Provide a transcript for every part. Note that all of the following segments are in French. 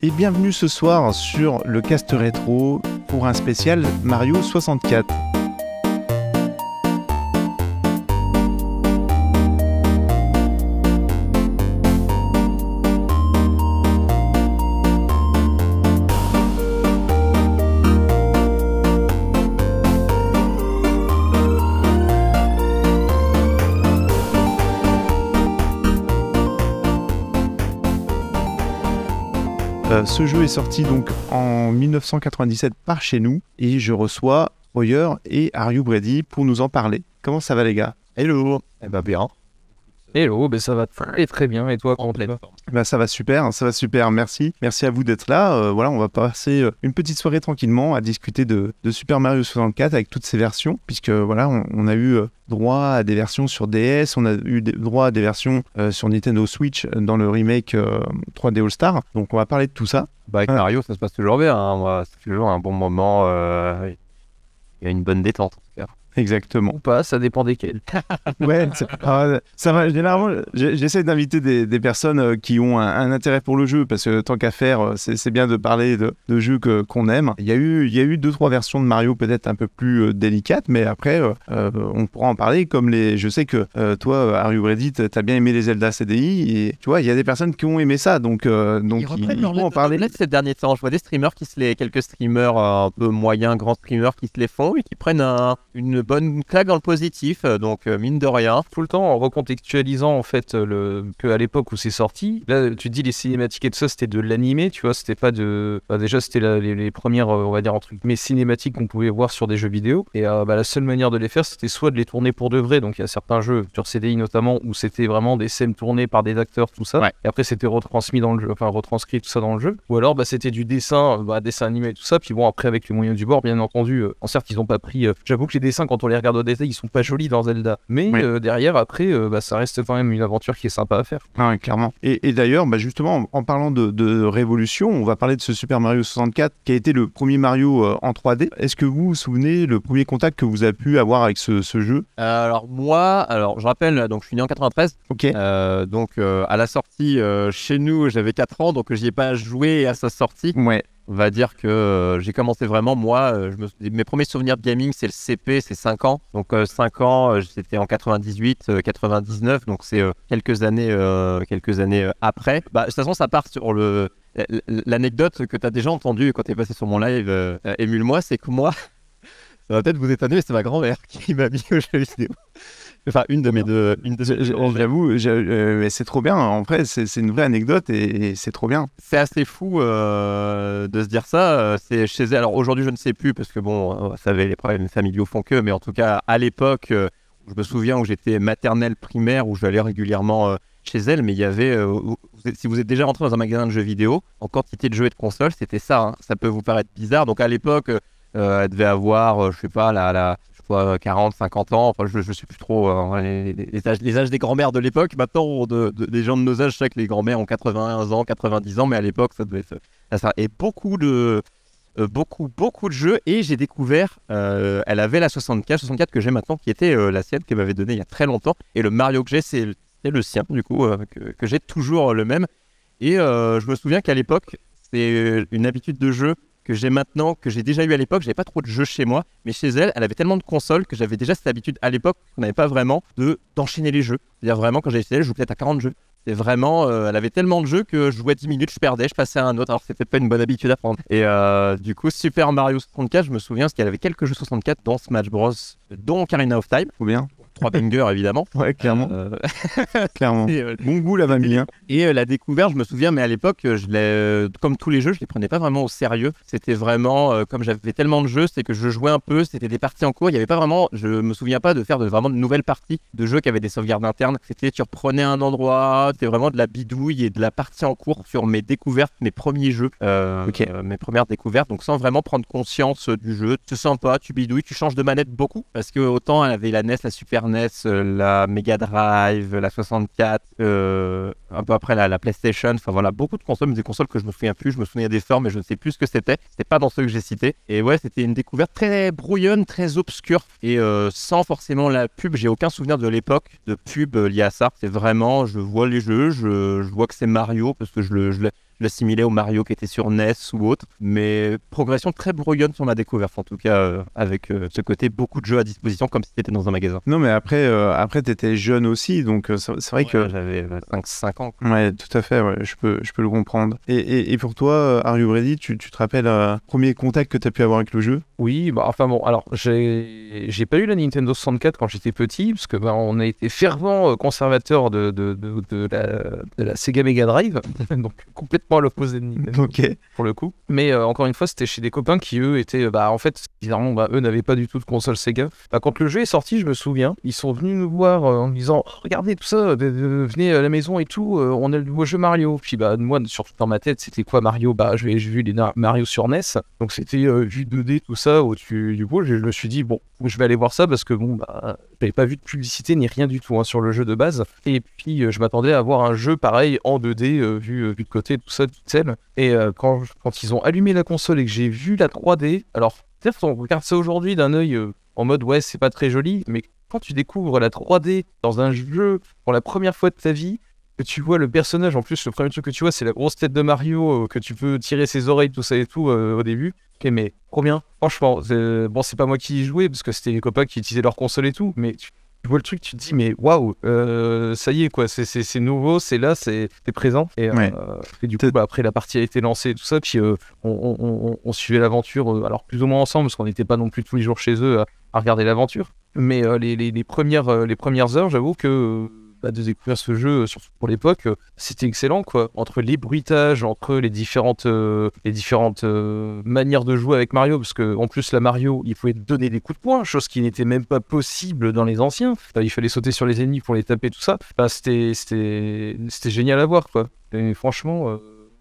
Et bienvenue ce soir sur le cast rétro pour un spécial Mario 64. Ce jeu est sorti donc en 1997 par chez nous et je reçois Hoyer et Are You Brady pour nous en parler. Comment ça va les gars? Hello Eh ben bien. Hello, ben ça va très très bien. Et toi, comment tu vas Bah ça va super, ça va super, merci. Merci à vous d'être là. Euh, voilà, on va passer euh, une petite soirée tranquillement à discuter de, de Super Mario 64 avec toutes ces versions, puisque voilà, on, on a eu euh, droit à des versions sur DS, on a eu des- droit à des versions euh, sur Nintendo Switch dans le remake euh, 3D All Star. Donc on va parler de tout ça. Bah avec. Mario, ça se passe toujours bien. hein. Toujours un bon moment. Il y a une bonne détente en tout cas. Exactement. Ou pas, ça dépend desquels. Ouais, ah, ça va. Généralement, j'essaie d'inviter des, des personnes euh, qui ont un, un intérêt pour le jeu, parce que tant qu'à faire, euh, c'est bien de parler de, de jeux que- qu'on aime. Il y, a eu, il y a eu deux, trois versions de Mario peut-être un peu plus euh, délicates, mais après, euh, on pourra en parler. Comme les, je sais que euh, toi, Are You Ready, t'as bien aimé les Zelda CDI, et tu vois, il y a des personnes qui ont aimé ça, donc, euh, donc Ils reprennent leur faut en parler. Ces derniers temps, je vois des streamers qui se les, quelques streamers un peu moyens, grands streamers qui se les font et qui prennent un- une bonne claque dans le positif. euh, Donc, euh, mine de rien. Tout le temps en recontextualisant en fait le que à l'époque où c'est sorti. Là, tu dis les cinématiques et tout ça, c'était de l'animé, tu vois, c'était pas de. bah, déjà, c'était les, les premières, euh, on va dire entre mais cinématiques qu'on pouvait voir sur des jeux vidéo. Et euh, bah, la seule manière de les faire, c'était soit de les tourner pour de vrai. Donc il y a certains jeux sur CDI notamment où c'était vraiment des scènes tournées par des acteurs, tout ça. Ouais. Et après, c'était retransmis dans le jeu, enfin retranscrit tout ça dans le jeu. Ou alors, bah, c'était du dessin, bah, dessin animé et tout ça. Puis bon, après avec les moyens du bord, bien entendu. euh, en certes, ils ont pas pris. euh, J'avoue que les dessins, quand on les regarde au détail, ils sont pas jolis dans Zelda. Mais Oui. euh, derrière, après, euh, bah, ça reste quand même une aventure qui est sympa à faire. Ah ouais, clairement. Et, et d'ailleurs, bah justement, en, en parlant de, de révolution, on va parler de ce Super Mario 64 qui a été le premier Mario euh, en 3D. Est-ce que vous vous souvenez le premier contact que vous avez pu avoir avec ce, ce jeu? Euh, alors, moi, alors, je rappelle, donc, je suis né en 93. Ok. Euh, donc, euh, à la sortie euh, chez nous, j'avais 4 ans, donc j'y ai pas joué à sa sortie. Ouais. On va dire que euh, j'ai commencé vraiment, moi, euh, mes premiers souvenirs de gaming, c'est le CP, c'est 5 ans. Donc 5 ans, euh, c'était en 98, euh, 99, donc c'est quelques années, quelques années après. Bah, de toute façon, ça part sur le... L'anecdote que tu as déjà entendue quand tu es passé sur mon live, émule-moi, c'est que moi, ça va peut-être vous étonner, mais c'est ma grand-mère qui m'a mis au jeu vidéo. Enfin, une de mes deux... Une de J'avoue, euh, mais c'est trop bien. En vrai, c'est une vraie anecdote et, et c'est trop bien. c'est assez fou euh, de se dire ça. euh, C'est chez elle. Alors aujourd'hui, je ne sais plus parce que bon, vous savez, les problèmes familiaux font que. Mais en tout cas, à l'époque, euh, je me souviens où j'étais maternelle primaire où j'allais régulièrement chez elle. Mais il y avait, si vous êtes déjà rentré dans un magasin de jeux vidéo, en quantité de jeux et de consoles, c'était ça. hein. Ça peut vous paraître bizarre. Donc à l'époque, euh, elle devait avoir, euh, je sais pas, la, la pas, 40, 50 ans. Enfin, je, je sais plus trop euh, les, les- âges, des grands-mères de l'époque. Maintenant, de, de- les gens de nos âges, je sais que les grands-mères ont 81 ans, 90 ans, mais à l'époque, ça devait être ça. Et beaucoup de, euh, beaucoup, beaucoup de jeux. Et j'ai découvert, euh, elle avait la 64, 64 que j'ai maintenant, qui était la sienne qu'elle m'avait donnée il y a très longtemps. Et le Mario que j'ai, c'est le- sien, du coup, que, j'ai toujours le même. Et je me souviens qu'à l'époque, c'est une habitude de jeu que j'ai maintenant, que j'ai déjà eu à l'époque. J'avais pas trop de jeux chez moi, mais chez elle, elle avait tellement de consoles que j'avais déjà cette habitude à l'époque qu'on n'avait pas vraiment de d'enchaîner les jeux. C'est-à-dire vraiment quand chez elle, je jouais peut-être à 40 jeux. C'est vraiment, euh, elle avait tellement de jeux que je jouais 10 minutes, je perdais, je passais à un autre. Alors c'était pas une bonne habitude à prendre. Et euh, du coup, Super Mario 64, je me souviens parce qu'elle avait quelques jeux 64 dont Smash Bros, dont Ocarina of Time, Trop bien. Trois bangers évidemment. Ouais, clairement. Euh, clairement. et, euh, Bon goût la famille. Hein. et euh, la découverte, je me souviens, mais à l'époque, je comme tous les jeux, je les prenais pas vraiment au sérieux. C'était vraiment, comme j'avais tellement de jeux, c'est que je jouais un peu, c'était des parties en cours. Il y avait pas vraiment, je me souviens pas de faire de, vraiment de nouvelles parties de jeux qui avaient des sauvegardes internes. C'était, tu reprenais un endroit, c'était vraiment de la bidouille et de la partie en cours sur mes découvertes, mes premiers jeux, euh, euh, mes premières découvertes. Donc sans vraiment prendre conscience du jeu, tu te sens pas, tu bidouilles, tu changes de manette beaucoup parce que autant elle avait la NES, la Super Euh, la Mega Drive, la 64, euh, un peu après la, la PlayStation. Enfin voilà, beaucoup de consoles, mais des consoles que je me souviens plus. Je me souviens des formes, mais je ne sais plus ce que c'était. C'était pas dans ceux que j'ai cités. Et ouais, c'était une découverte très brouillonne, très obscure et euh, sans forcément la pub. J'ai aucun souvenir de l'époque de pub liée à ça. C'est vraiment, je vois les jeux, je, vois que c'est Mario parce que je le, l'ai- l'assimiler au Mario qui était sur NES ou autre. Mais progression très brouillonne sur ma découverte, en tout cas, euh, avec euh, ce côté beaucoup de jeux à disposition comme si c'était dans un magasin. Non, mais après, euh, après tu étais jeune aussi, donc c'est vrai que. J'avais 5 ans. Ouais, tout à fait, ouais, je, peux, je peux le comprendre. Et, et, et pour toi, Are You Ready, tu, tu te rappelles euh, premier contact que tu as pu avoir avec le jeu? Oui, bah, enfin bon, alors j'ai j'ai pas eu la Nintendo 64 quand j'étais petit, parce que bah, on a été fervent euh, conservateur de, de, de, de la, de la Sega Mega Drive, donc complètement à l'opposé de Nintendo Ok. pour le coup. Mais euh, encore une fois, c'était chez des copains qui eux étaient, euh, bah en fait, bizarrement, bah, eux n'avaient pas du tout de console Sega. Bah, quand le jeu est sorti, je me souviens, ils sont venus nous voir euh, en me disant, Oh, regardez tout ça, venez à la maison et tout, euh, on a le nouveau jeu Mario. Puis bah moi, surtout dans ma tête, c'était quoi Mario? Bah j'ai j'ai vu les Mario sur NES, donc c'était vue 2D tout ça au-dessus du coup. Je me suis dit bon, je vais aller voir ça parce que bon bah j'avais pas vu de publicité ni rien du tout hein, sur le jeu de base. Et puis euh, je m'attendais à voir un jeu pareil en 2D euh, vu, euh, vu de côté tout ça, pixel. Et quand, ils ont allumé la console et que j'ai vu la 3D, alors peut-être on regarde ça aujourd'hui d'un œil en mode ouais c'est pas très joli, mais quand tu découvres la 3D dans un jeu pour la première fois de ta vie, que tu vois le personnage, en plus le premier truc que tu vois c'est la grosse tête de Mario, euh, que tu peux tirer ses oreilles, tout ça et tout euh, au début. Ok mais trop bien, franchement, c'est- bon c'est pas moi qui y jouais parce que c'était les copains qui utilisaient leur console et tout, mais tu, tu vois le truc, tu te dis mais waouh, euh, ça y est quoi, c'est- nouveau, c'est là, c'est présent. Et, euh, du coup bah, après la partie a été lancée et tout ça, puis euh, on, on- on- on suivait l'aventure, euh, alors plus ou moins ensemble parce qu'on n'était pas non plus tous les jours chez eux à, à regarder l'aventure. Mais euh, les, les- les premières, euh, les premières heures, j'avoue que euh, bah, de découvrir ce jeu, euh, surtout pour l'époque, euh, c'était excellent quoi. Entre les bruitages, entre les différentes, euh, les différentes manières de jouer avec Mario, parce que en plus la Mario, il pouvait donner des coups de poing, chose qui n'était même pas possible dans les anciens. Il fallait sauter sur les ennemis pour les taper, tout ça. C'était, c'était génial à voir quoi. Et franchement.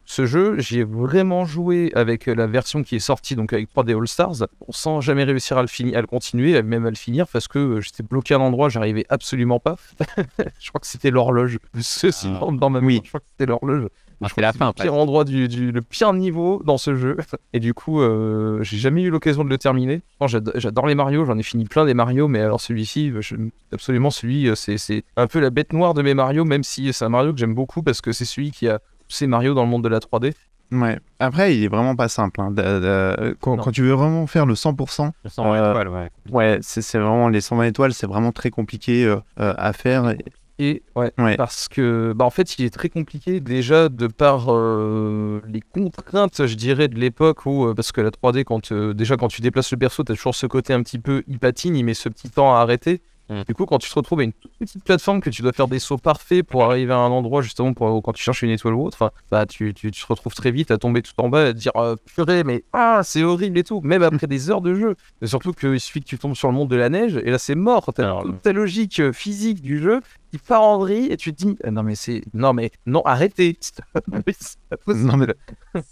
Euh, ce jeu, j'y ai vraiment joué avec la version qui est sortie, donc avec 3D All Stars, sans jamais réussir à le finir, à le continuer, même à le finir, parce que euh, j'étais bloqué à un endroit, j'arrivais absolument pas. je crois que c'était l'horloge. Ceci Ah. dans ma Oui. je crois que c'était l'horloge. Ah, c'est la fin, le pire endroit du, du- le pire niveau dans ce jeu. Et du coup, euh, j'ai jamais eu l'occasion de le terminer. J'adore les Mario, j'en ai fini plein des Mario, mais alors celui-ci, absolument celui, euh, c'est un peu la bête noire de mes Mario, même si c'est un Mario que j'aime beaucoup parce que c'est celui qui a poussé Mario dans le monde de la 3D. Ouais. Après, il est vraiment pas simple. hein. Quand, tu veux vraiment faire le 100%, Je sens Euh, étoile, ouais. ouais, c'est c'est vraiment les 120 étoiles, c'est vraiment très compliqué euh, euh, à faire. Et ouais, Ouais. parce que bah en fait il est très compliqué déjà de par euh, les contraintes je dirais de l'époque où euh, parce que la 3D quand euh, déjà quand tu déplaces le perso t'as toujours ce côté un petit peu il patine il met ce petit temps à arrêter Mm. du coup quand tu te retrouves à une toute petite plateforme que tu dois faire des sauts parfaits pour arriver à un endroit justement pour quand tu cherches une étoile ou autre bah tu, tu, tu te retrouves très vite à tomber tout en bas et à te dire euh, purée mais ah c'est horrible et tout même après des heures de jeu et surtout qu'il suffit que tu tombes sur le monde de la neige et là c'est mort t'as Alors, toute ta logique euh, physique du jeu qui part en vrille et tu te dis ah non mais c'est non mais non arrêtez c'est pas possible. Non, mais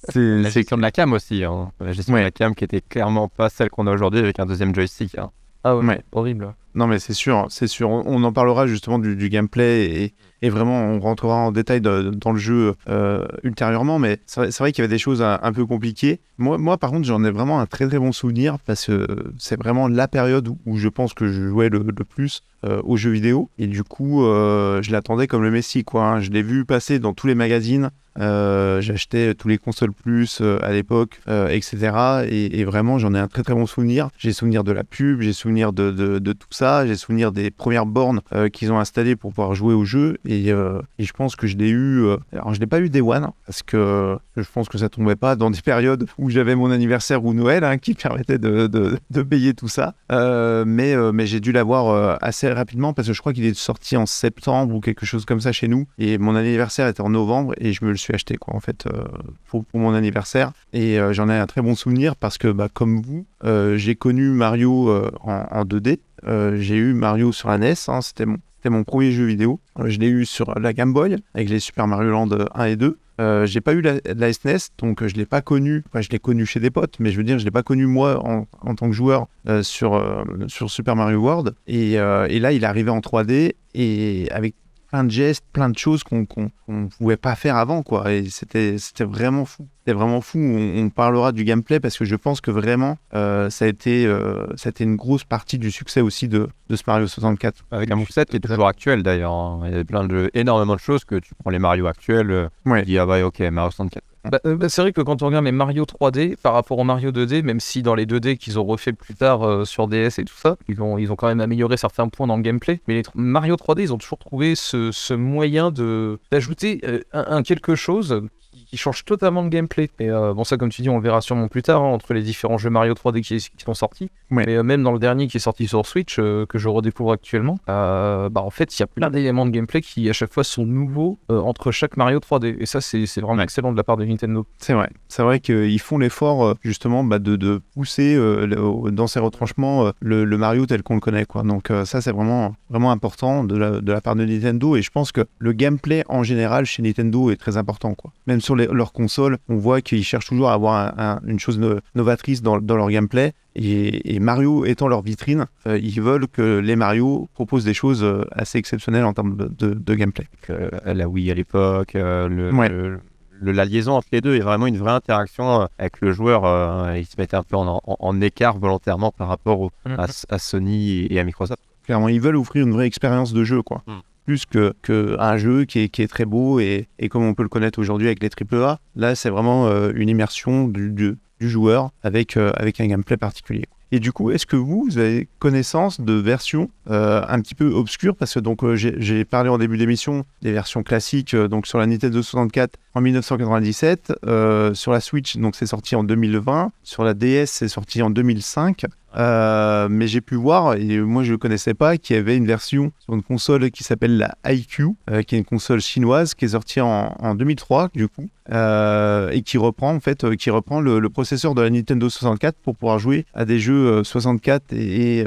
c'est La c'est- gestion de la cam aussi. hein. La gestion Ouais. de la cam qui était clairement pas celle qu'on a aujourd'hui avec un deuxième joystick. hein. Ah ouais, Ouais. horrible Non, mais c'est sûr, c'est sûr. On, en parlera justement du, du gameplay et, et vraiment on rentrera en détail de- dans le jeu euh, ultérieurement. Mais c'est vrai, qu'il y avait des choses un, un peu compliquées. Moi, moi par contre, j'en ai vraiment un très très bon souvenir parce que c'est vraiment la période où, où je pense que je jouais le, le plus euh, aux jeux vidéo. Et du coup, euh, je l'attendais comme le Messi, quoi. hein. Je l'ai vu passer dans tous les magazines. Euh, J'achetais tous les consoles plus euh, à l'époque, euh, etc. Et, vraiment, j'en ai un très très bon souvenir. J'ai souvenir de la pub, j'ai souvenir de, tout ça, j'ai souvenir des premières bornes qu'ils ont installées pour pouvoir jouer au jeu. Et, je pense que je l'ai eu. alors, je l'ai pas eu Day One parce que je pense que ça tombait pas dans des périodes où j'avais mon anniversaire ou Noël hein, qui permettait de, payer tout ça. Mais mais j'ai dû l'avoir assez rapidement parce que je crois qu'il est sorti en septembre ou quelque chose comme ça chez nous. Et mon anniversaire était en novembre et je me le suis acheté quoi en fait euh, pour, mon anniversaire. Et euh, j'en ai un très bon souvenir parce que bah, comme vous, euh, j'ai connu Mario en, en 2D. Euh, j'ai eu Mario sur la NES, hein, c'était mon, c'était mon premier jeu vidéo. Je l'ai eu sur la Game Boy avec les Super Mario Land 1 et 2. Euh, j'ai pas eu la, la SNES, donc euh, je l'ai pas connu. Enfin, je l'ai connu chez des potes, mais je veux dire, je l'ai pas connu moi en, en tant que joueur sur, sur Super Mario World. Et, et là, il est arrivé en 3D et avec plein de gestes, plein de choses qu'on qu'on pouvait pas faire avant, quoi. Et c'était c'était vraiment fou. C'était vraiment fou. On, on parlera du gameplay parce que je pense que vraiment, euh, ça a été euh, ça a été une grosse partie du succès aussi de, de ce Mario 64. Avec un moveset qui est toujours actuel d'ailleurs. hein. Il y a plein de énormément de choses que tu prends les Mario actuels. Euh, Ouais. tu dis ah bah ok Mario 64. Bah, euh, bah, c'est vrai que quand on regarde les Mario 3D par rapport au Mario 2D, même si dans les 2D qu'ils ont refait plus tard euh, sur DS et tout ça, ils ont, ils ont quand même amélioré certains points dans le gameplay. Mais les Mario 3D, ils ont toujours trouvé ce, ce moyen de d'ajouter euh, un, un quelque chose qui, qui change totalement le gameplay. Et euh, bon, ça, comme tu dis, on le verra sûrement plus tard hein, entre les différents jeux Mario 3D qui, qui sont sortis. Ouais. Mais euh, même dans le dernier qui est sorti sur Switch, euh, que je redécouvre actuellement, bah, en fait, il y a plein d'éléments de gameplay qui à chaque fois sont nouveaux entre chaque Mario 3D. Et ça, c'est vraiment Ouais. excellent de la part de Nintendo. C'est vrai. C'est vrai qu'ils font l'effort justement bah, de, de pousser le- dans ses retranchements le, le Mario tel qu'on le connaît. Quoi. Donc ça, c'est vraiment, vraiment important de la, de la part de Nintendo. Et je pense que le gameplay en général chez Nintendo est très important. Quoi. Même sur les- leurs consoles, on voit qu'ils cherchent toujours à avoir un- un- une chose no- novatrice dans, dans leur gameplay. Et, et Mario étant leur vitrine, euh, ils veulent que les Mario proposent des choses euh, assez exceptionnelles en termes de, de- de gameplay. euh, la Wii à l'époque, le, Ouais. le- le- la liaison entre les deux est vraiment une vraie interaction avec le joueur. euh, ils se mettent un peu en, en- en écart volontairement par rapport au- à, à Sony et à Microsoft. Clairement, ils veulent offrir une vraie expérience de jeu, quoi. Mm. Plus que, que un jeu qui est, qui est très beau et, et comme on peut le connaître aujourd'hui avec les AAA, là, c'est vraiment euh, une immersion du, du, joueur avec, euh, avec un gameplay particulier. Et du coup, est-ce que vous, vous avez connaissance de versions euh, un petit peu obscures? Parce que donc j'ai parlé en début d'émission des versions classiques, donc sur la Nintendo 64 en 1997, euh, sur la Switch, donc c'est sorti en 2020, sur la DS, c'est sorti en 2005. Euh, mais j'ai pu voir, et moi je ne connaissais pas, qu'il y avait une version sur une console qui s'appelle la IQ, euh, qui est une console chinoise qui est sortie en, en 2003 du coup, euh, et qui reprend en fait, qui reprend le, le processeur de la Nintendo 64 pour pouvoir jouer à des jeux euh, 64 et, et,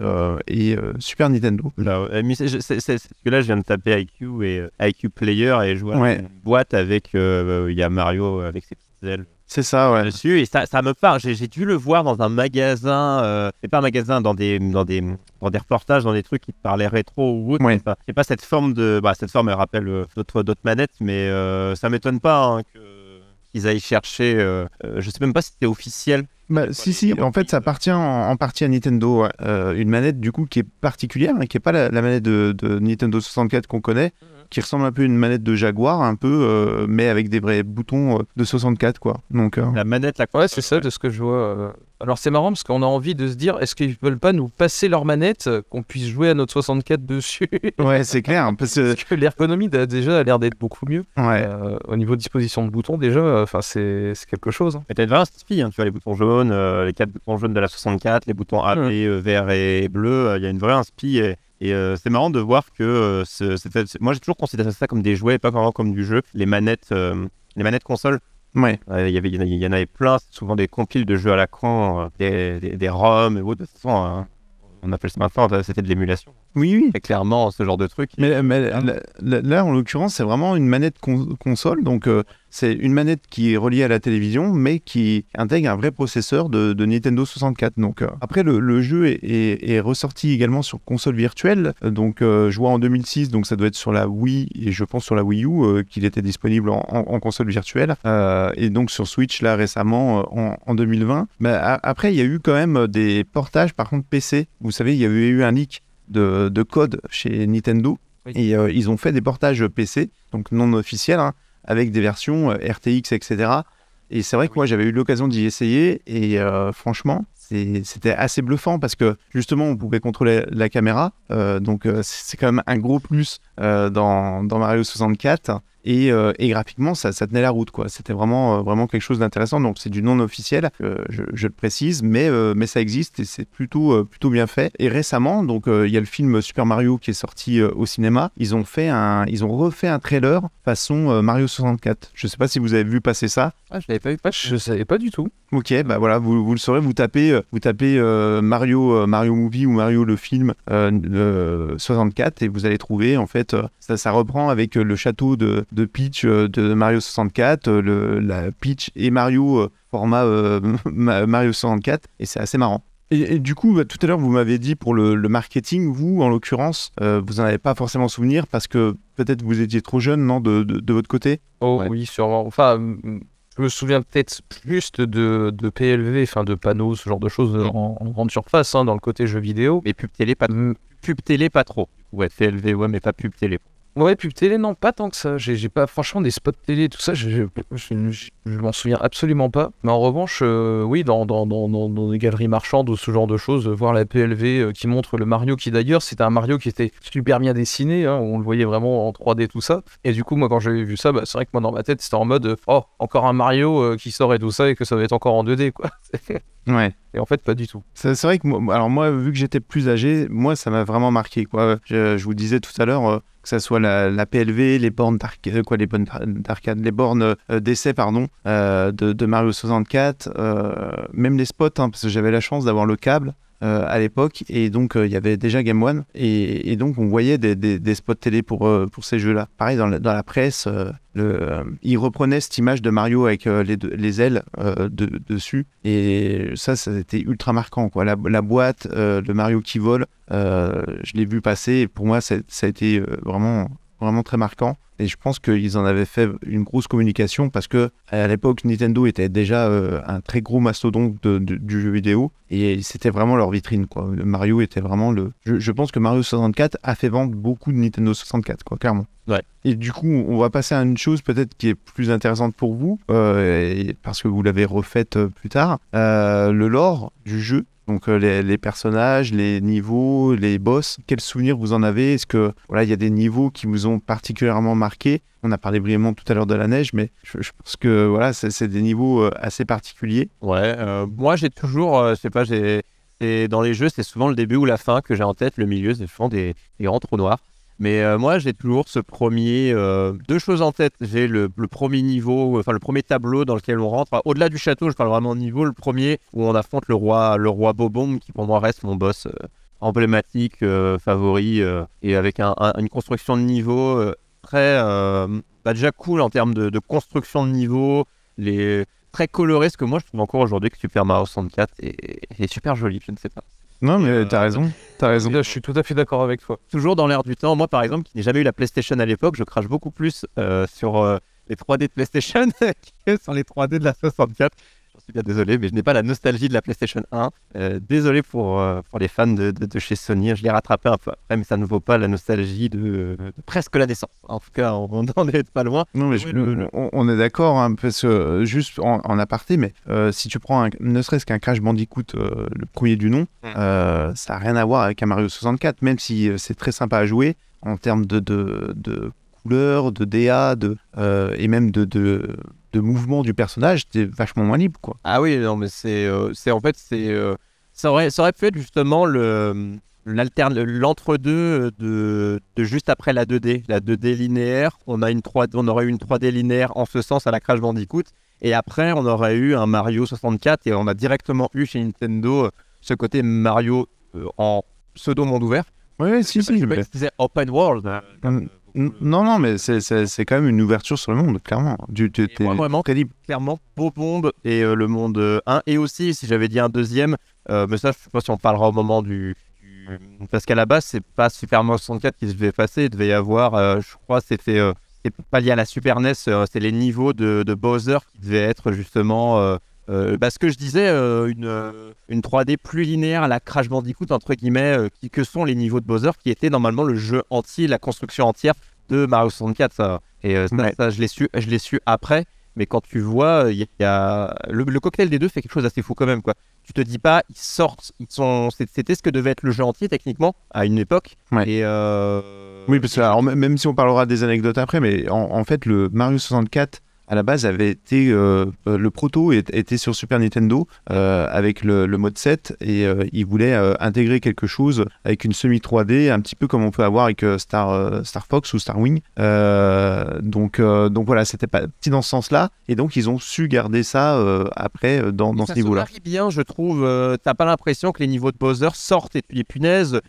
et, Super Nintendo. Là, mais c'est- c'est- c'est- c'est- parce que là, je viens de taper IQ et IQ Player et je vois Ouais. une boîte avec il y a Mario avec ses petites ailes C'est ça, ouais. dessus et ça, ça me parle. J'ai dû le voir dans un magasin, euh, mais pas un magasin, dans des, dans des, dans des reportages, dans des trucs qui te parlaient rétro ou autre. Ouais. Sais pas, cette forme de, bah, cette forme elle rappelle euh, d'autres, d'autres manettes, mais euh, ça m'étonne pas hein, qu'ils aillent chercher. euh, je sais même pas si c'était officiel. Bah, si, si, en fait, ça appartient en, en partie à Nintendo. ouais. Euh, une manette, du coup, qui est particulière, hein, qui n'est pas la, la manette de, de Nintendo 64 qu'on connaît, qui ressemble un peu à une manette de Jaguar, un peu, euh, mais avec des vrais boutons euh, de 64, quoi. Donc, euh, La manette, la Ouais, c'est ça de ce que je vois. Alors c'est marrant parce qu'on a envie de se dire est-ce qu'ils veulent pas nous passer leur manette, euh, qu'on puisse jouer à notre 64 dessus? Ouais, c'est clair, hein, parce que, que l'ergonomie a déjà l'air d'être beaucoup mieux. ouais, Euh, au niveau de disposition de boutons, déjà, euh, enfin c'est c'est quelque chose. hein. Mais t'as une vraie inspi, hein, tu vois, les boutons jaunes, euh, les quatre boutons jaunes de la 64, les boutons A, B, Ouais. euh, vert et bleu, il y a une vraie inspi. Et, et, euh, c'est marrant de voir que euh, ce- c'était- c'est- moi j'ai toujours considéré ça comme des jouets, et pas vraiment comme du jeu. Les manettes, euh, les manettes console, ouais. euh, il y en avait plein, souvent des compiles de jeux à l'écran, euh, des, des, ROM et autres. De toute hein, on appelle ça maintenant, c'était de l'émulation. Oui, oui. Très clairement, ce genre de truc. Mais, mais là, là- là, en l'occurrence, c'est vraiment une manette con- console. Donc, euh, c'est une manette qui est reliée à la télévision, mais qui intègre un vrai processeur de, de Nintendo 64. Donc, euh, après, le, le jeu est, est- est ressorti également sur console virtuelle. Euh, Donc, euh, je vois en 2006, donc ça doit être sur la Wii et je pense sur la Wii U qu'il était disponible en, en- en console virtuelle. Et donc sur Switch, là récemment, en, en 2020. Mais a- après, il y a eu quand même des portages, par contre, PC. Vous savez, il y avait eu un leak de, de code chez Nintendo. Oui. Et euh, ils ont fait des portages PC, donc non officiels, hein, avec des versions euh, RTX, etc. Et c'est vrai que moi, j'avais eu l'occasion d'y essayer. Et euh, franchement, c'était assez bluffant parce que justement, on pouvait contrôler la caméra. Euh, donc, c'est quand même un gros plus dans, dans Mario 64. Et, euh, et graphiquement, ça, ça tenait la route. quoi. C'était vraiment, euh, vraiment quelque chose d'intéressant. Donc, c'est du non officiel, euh, je, je le précise, mais, euh, mais ça existe et c'est plutôt, euh, plutôt bien fait. Et récemment, donc, euh, il y a le film Super Mario qui est sorti euh, au cinéma. Ils ont, fait un, ils ont refait un trailer façon euh, Mario 64. Je sais pas si vous avez vu passer ça. Ah, je l'avais pas vu Ah, je savais pas du tout. Ok, bah voilà, vous, vous le saurez, vous tapez, vous tapez euh, Mario, euh, Mario Movie ou Mario le film euh, euh, 64 et vous allez trouver en fait, euh, ça, ça reprend avec euh, le château de, de Peach euh, de Mario 64, euh, le, la Peach et Mario euh, format euh, Ma- Mario 64 et c'est assez marrant. Et, et du coup, bah, tout à l'heure, vous m'avez dit pour le, le marketing, vous, en l'occurrence, euh, vous n'en avez pas forcément souvenir parce que peut-être vous étiez trop jeune, non, de, de, de votre côté? Oh Ouais. oui, sûrement. Enfin, je me souviens peut-être plus de, de PLV, enfin de panneaux, ce genre de choses Mm. en, en grande surface, hein, dans le côté jeu vidéo. Mais pub télé, pas, pub télé, pas trop. Ouais, TLV, ouais, mais pas pub télé. Ouais, pub télé, non, pas tant que ça. J'ai pas, franchement, des spots télé, tout ça, je, m'en souviens absolument pas. Mais en revanche, euh, oui, dans, dans, dans, dans, des galeries marchandes ou ce genre de choses, euh, voir la PLV euh, qui montre le Mario, qui d'ailleurs, c'était un Mario qui était super bien dessiné, hein, on le voyait vraiment en 3D, tout ça. Et du coup, moi, quand j'avais vu ça, bah, c'est vrai que moi, dans ma tête, c'était en mode, oh, encore un Mario qui sort et tout ça, et que ça va être encore en 2D, quoi. Ouais. Et en fait, pas du tout. C'est vrai que moi, alors moi, vu que j'étais plus âgé, moi, ça m'a vraiment marqué. Quoi. Je, vous disais tout à l'heure euh, que ça soit la, PLV, les bornes d'arcade, quoi, les bornes d'arcade, les bornes euh, d'essai, pardon, euh, de, Mario 64, euh, même les spots, hein, parce que j'avais la chance d'avoir le câble. Euh, à l'époque et donc euh, il y avait déjà Game One et, donc on voyait des, spots télé pour, euh, pour ces jeux-là. Pareil dans la, presse, le, ils reprenaient cette image de Mario avec les, les ailes de- dessus et ça, ça a été ultra marquant. La, boîte, le Mario qui vole, je l'ai vu passer et pour moi, ça, a été vraiment, vraiment très marquant. Et je pense qu'ils en avaient fait une grosse communication parce que à l'époque, Nintendo était déjà euh, un très gros mastodonte de- de- du jeu vidéo et c'était vraiment leur vitrine. Quoi. Mario était vraiment le. Je, je pense que Mario 64 a fait vendre beaucoup de Nintendo 64, quoi, clairement. Ouais. Et du coup, on va passer à une chose peut-être qui est plus intéressante pour vous, euh, et- parce que vous l'avez refaite euh, plus tard, euh, le lore du jeu. Donc euh, les, personnages, les niveaux, les boss, quels souvenirs vous en avez? Est-ce que voilà, il y a des niveaux qui vous ont particulièrement marqué? On a parlé brièvement tout à l'heure de la neige, mais je, pense que voilà, c'est des niveaux euh, assez particuliers. Ouais, euh, moi j'ai toujours, je sais pas, j'ai dans les jeux, c'est souvent le début ou la fin que j'ai en tête. Le milieu, c'est souvent des, des grands trous noirs. Mais euh, moi, j'ai toujours ce premier, euh, deux choses en tête. J'ai le, premier niveau, enfin le premier tableau dans lequel on rentre. Au-delà du château, je parle vraiment de niveau. Le premier où on affronte le roi, le roi Bobomb, qui pour moi reste mon boss euh, emblématique, euh, favori, euh, et avec un- un- une construction de niveau euh, très, euh, bah, déjà cool en termes de, construction de niveau. Les, très coloré, ce que moi je trouve encore aujourd'hui que Super Mario 64 est, est super joli, je ne sais pas. Non, mais Euh, t'as raison. T'as raison. Là, je suis tout à fait d'accord avec toi. Toujours dans l'air du temps, moi par exemple, qui n'ai jamais eu la PlayStation à l'époque, je crache beaucoup plus euh, sur euh, les 3D de PlayStation que sur les 3D de la 64. Suis bien désolé, mais je n'ai pas la nostalgie de la PlayStation 1. Euh, désolé pour, euh, pour les fans de, de- de chez Sony, je l'ai rattrapé un peu après, mais ça ne vaut pas la nostalgie de, de presque la naissance. En tout cas, on n'en est pas loin. Non, mais le- le- on, on est d'accord, hein, parce que euh, juste en, en aparté, mais euh, si tu prends un- ne serait-ce qu'un Crash Bandicoot, euh, le premier du nom, Mm. euh, ça n'a rien à voir avec un Mario 64, même si c'est très sympa à jouer en termes de, de, de couleurs, de DA, de, euh, et même de, de, mouvement du personnage, t'es vachement moins libre, quoi. Ah oui, non, mais c'est, euh, c'est en fait, c'est, euh, ça aurait, ça aurait pu être justement le, l'alterne, l'entre-deux de, de juste après la 2D, la 2D linéaire. On a une 3, on aurait eu une 3D linéaire en ce sens à la Crash Bandicoot, et après on aurait eu un Mario 64 et on a directement eu chez Nintendo euh, ce côté Mario euh, en pseudo monde ouvert. Oui, si, si. si c'est open world. hein, comme, Mm, euh, Non, non, mais c'est- quand même une ouverture sur le monde, clairement. Du, tu- moi, vraiment, libre. clairement Beau Bombe et euh, le monde euh, 1 et aussi si j'avais dit un deuxième euh, mais ça je sais pas si on parlera au moment du, du- parce qu'à la base c'est pas Super Mario 64 qui se devait passer il devait y avoir euh, je crois c'était euh, c'est pas lié à la Super NES euh, c'est les niveaux de, de Bowser qui devaient être justement euh, euh, bah, ce que je disais, euh, une, euh, une 3D plus linéaire à la Crash Bandicoot, entre guillemets, euh, qui, que sont les niveaux de Bowser, qui étaient normalement le jeu entier, la construction entière de Mario 64. Ça. Et euh, ça, Ouais. ça, je l'ai su, je l'ai su après. Mais quand tu vois, il y a le, le cocktail des deux fait quelque chose d'assez fou quand même, quoi. Tu te dis pas, ils sortent, ils sont, c'était ce que devait être le jeu entier techniquement à une époque. Ouais. Et euh, Oui, parce que alors, même si on parlera des anecdotes après, mais en, en fait, le Mario 64 à la base avait été euh, le proto était sur Super Nintendo euh, avec le, le mode 7 et euh, il voulait euh, intégrer quelque chose avec une semi 3D un petit peu comme on peut avoir avec Star Star Fox ou Star Wing. Donc donc voilà, c'était pas petit dans ce sens-là et donc ils ont su garder ça après dans, dans ça ce niveau-là. se bien, je trouve. T'as pas l'impression que les niveaux de Bowser sortent et puis les punaises,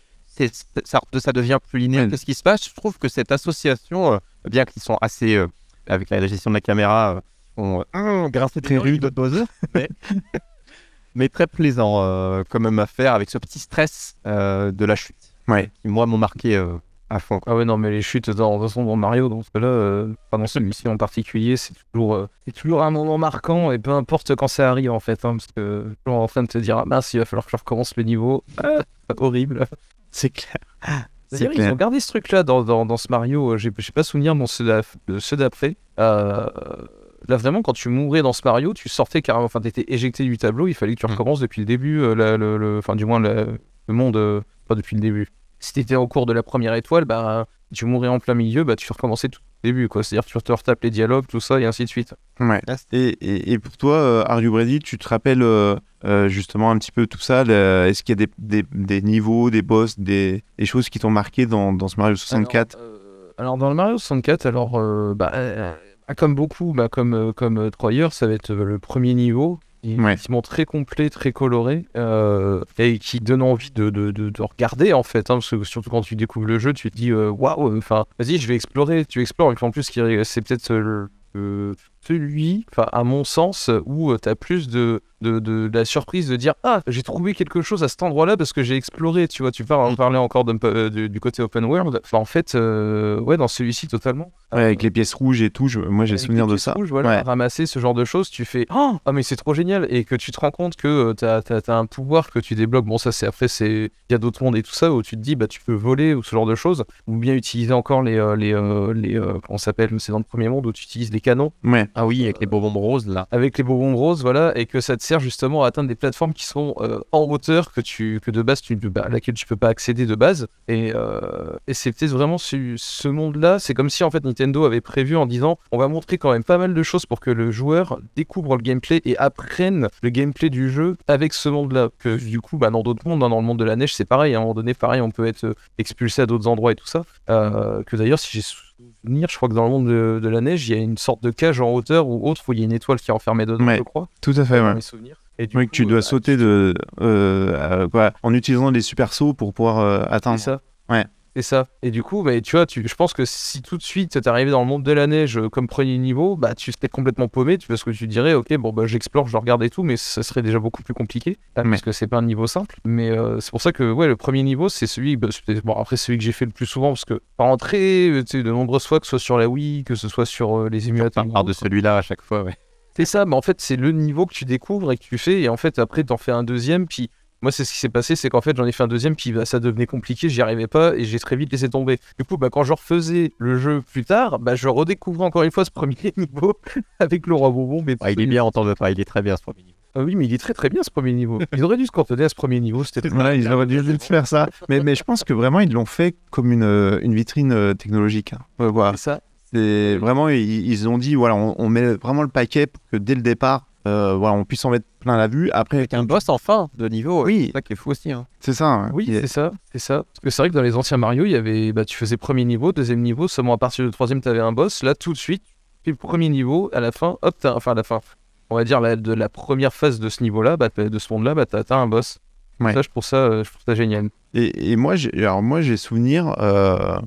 ça, ça devient plus linéaire. Qu'est-ce qui se passe Je trouve que cette association, bien qu'ils sont assez, avec la gestion de la caméra, euh, grincé Très rude. niveaux de Bowser, mais, mais très plaisant euh, quand même à faire avec ce petit stress euh, de la chute. Ouais. Qui, moi, m'ont marqué euh, à fond. quoi. Ah ouais, non, mais les chutes dans, dans Mario, dans ce enfin, dans celui-ci en particulier, c'est toujours, c'est toujours un moment marquant, et peu importe quand ça arrive, en fait, hein, parce que toujours en train de te dire, ah mince, il va falloir que je recommence le niveau. Ah, horrible. C'est clair. D'ailleurs, ils ont gardé ce truc-là dans, dans, dans ce Mario. euh, J'ai j'ai pas souvenir dans ceux d'af- de ceux d'après. Euh, là, vraiment, quand tu mourais dans ce Mario, tu sortais carrément. Enfin, t'étais éjecté du tableau. Il fallait que tu Mm. recommences depuis le début. euh, la- le, le- enfin, du moins, la- le monde. euh, pas depuis le début. Si t'étais au cours de la première étoile, bah, tu mourais en plein milieu, bah, tu recommençais tout début. quoi. C'est-à-dire que tu te retapes les dialogues, tout ça, et ainsi de suite. Ouais. Et, et, et pour toi, euh, Are You Ready, tu te rappelles euh, euh, justement un petit peu tout ça le- Est-ce qu'il y a des, des, des niveaux, des boss, des, des choses qui t'ont marqué dans, dans ce Mario 64 Alors, euh, alors, dans le Mario 64, alors euh, bah, euh, bah, comme beaucoup, bah, comme euh, comme Troyer, ça va être le premier niveau. Qui est Ouais. Effectivement très complet, très coloré, euh, et qui donne envie de, de, de, de regarder en fait. hein, parce que surtout quand tu découvres le jeu, tu te dis euh, waouh, enfin vas-y, je vais explorer. Tu explores, et en plus, c'est peut-être le- le- celui, enfin à mon sens, où tu as plus de, de, de, de la surprise de dire ah j'ai trouvé quelque chose à cet endroit-là parce que j'ai exploré. Tu vois, tu parles en parler encore euh, du, du côté open world. Enfin, en fait, euh, ouais, dans celui-ci totalement. Ouais, avec les pièces rouges et tout, je- moi j'ai souvenir les de ça. rouges, voilà, Ouais. ramasser ce genre de choses, tu fais oh, ah mais c'est trop génial et que tu te rends compte que tu as, un pouvoir que tu débloques. Bon ça c'est après il y a d'autres mondes et tout ça où tu te dis bah tu peux voler ou ce genre de choses ou bien utiliser encore les euh, les euh, les euh, comment ça s'appelle c'est dans le premier monde où tu utilises les canons Ouais. Ah oui, avec les bonbons roses là. avec les bonbons roses voilà et que ça te sert justement à atteindre des plateformes qui sont euh, en hauteur que tu que de base tu bah, à laquelle tu peux pas accéder de base. Et, euh, et c'est peut-être vraiment ce, ce monde là c'est comme si en fait Nintendo avait prévu en disant on va montrer quand même pas mal de choses pour que le joueur découvre le gameplay et apprenne le gameplay du jeu avec ce monde là que du coup bah, dans d'autres mondes hein, dans le monde de la neige c'est pareil. À un moment donné pareil on peut être euh, expulsé à d'autres endroits et tout ça. Que d'ailleurs si j'ai souvenir je crois que dans le monde de, de la neige il y a une sorte de cage en hauteur ou autre où il y a une étoile qui est enfermée dedans Ouais. je crois Tout à fait, dans ouais. mes souvenirs et du Oui, que tu dois euh, sauter de, euh, euh, quoi, en utilisant les super sauts pour pouvoir euh, atteindre. C'est ça. Ouais. C'est ça. Et du coup, bah, tu vois, tu, je pense que si tout de suite arrivé dans le monde de la neige comme premier niveau, bah tu serais complètement paumé, tu- parce que tu dirais, ok, bon bah j'explore, je regarde et tout, mais ça serait déjà beaucoup plus compliqué, hein, parce que c'est pas un niveau simple. Mais euh, c'est pour ça que ouais, le premier niveau, c'est celui, bah, bon après celui que j'ai fait le plus souvent, parce que par entrée, euh, tu sais, de nombreuses fois, que ce soit sur la Wii, que ce soit sur euh, les émulateurs. Part de celui-là à chaque fois, ouais. C'est ça, mais en fait, c'est le niveau que tu découvres et que tu fais, et en fait, après, t'en fais un deuxième, puis moi, c'est ce qui s'est passé, c'est qu'en fait, j'en ai fait un deuxième, puis bah, ça devenait compliqué, j'y arrivais pas, et j'ai très vite laissé tomber. Du coup, bah, quand je refaisais le jeu plus tard, bah, je redécouvrais encore une fois ce premier niveau avec le roi bonbon. Mais Ah, il est bien, on t'en veut pas, il est très bien ce premier niveau. Ah oui, mais il est très très bien ce premier niveau. Ils auraient dû se cantonner à ce premier niveau, c'était très Voilà, ils auraient dû faire ça. Mais, mais je pense que vraiment, ils l'ont fait comme une, euh, une vitrine euh, technologique. hein. Voilà. C'est ça. C'est vraiment, ils, ils ont dit, voilà, on, on met vraiment le paquet pour que dès le départ, euh, voilà, on puisse en mettre plein la vue. Après, Avec un boss en fin de niveau, Oui. c'est ça qui est fou aussi. Hein. c'est ça. hein. Oui, c'est ça, c'est ça. Parce que c'est vrai que dans les anciens Mario, il y avait, bah, tu faisais premier niveau, deuxième niveau, seulement à partir du troisième, tu avais un boss. Là, tout de suite, tu fais le premier niveau, à la fin, hop, t'as- enfin, à la fin, on va dire la, de la première phase de ce niveau-là, bah, de ce monde-là, bah, t'as t'as un boss. Ouais. Ça, je trouve ça, euh, je trouve ça génial. Et, et moi, j'ai, alors moi, j'ai souvenir euh,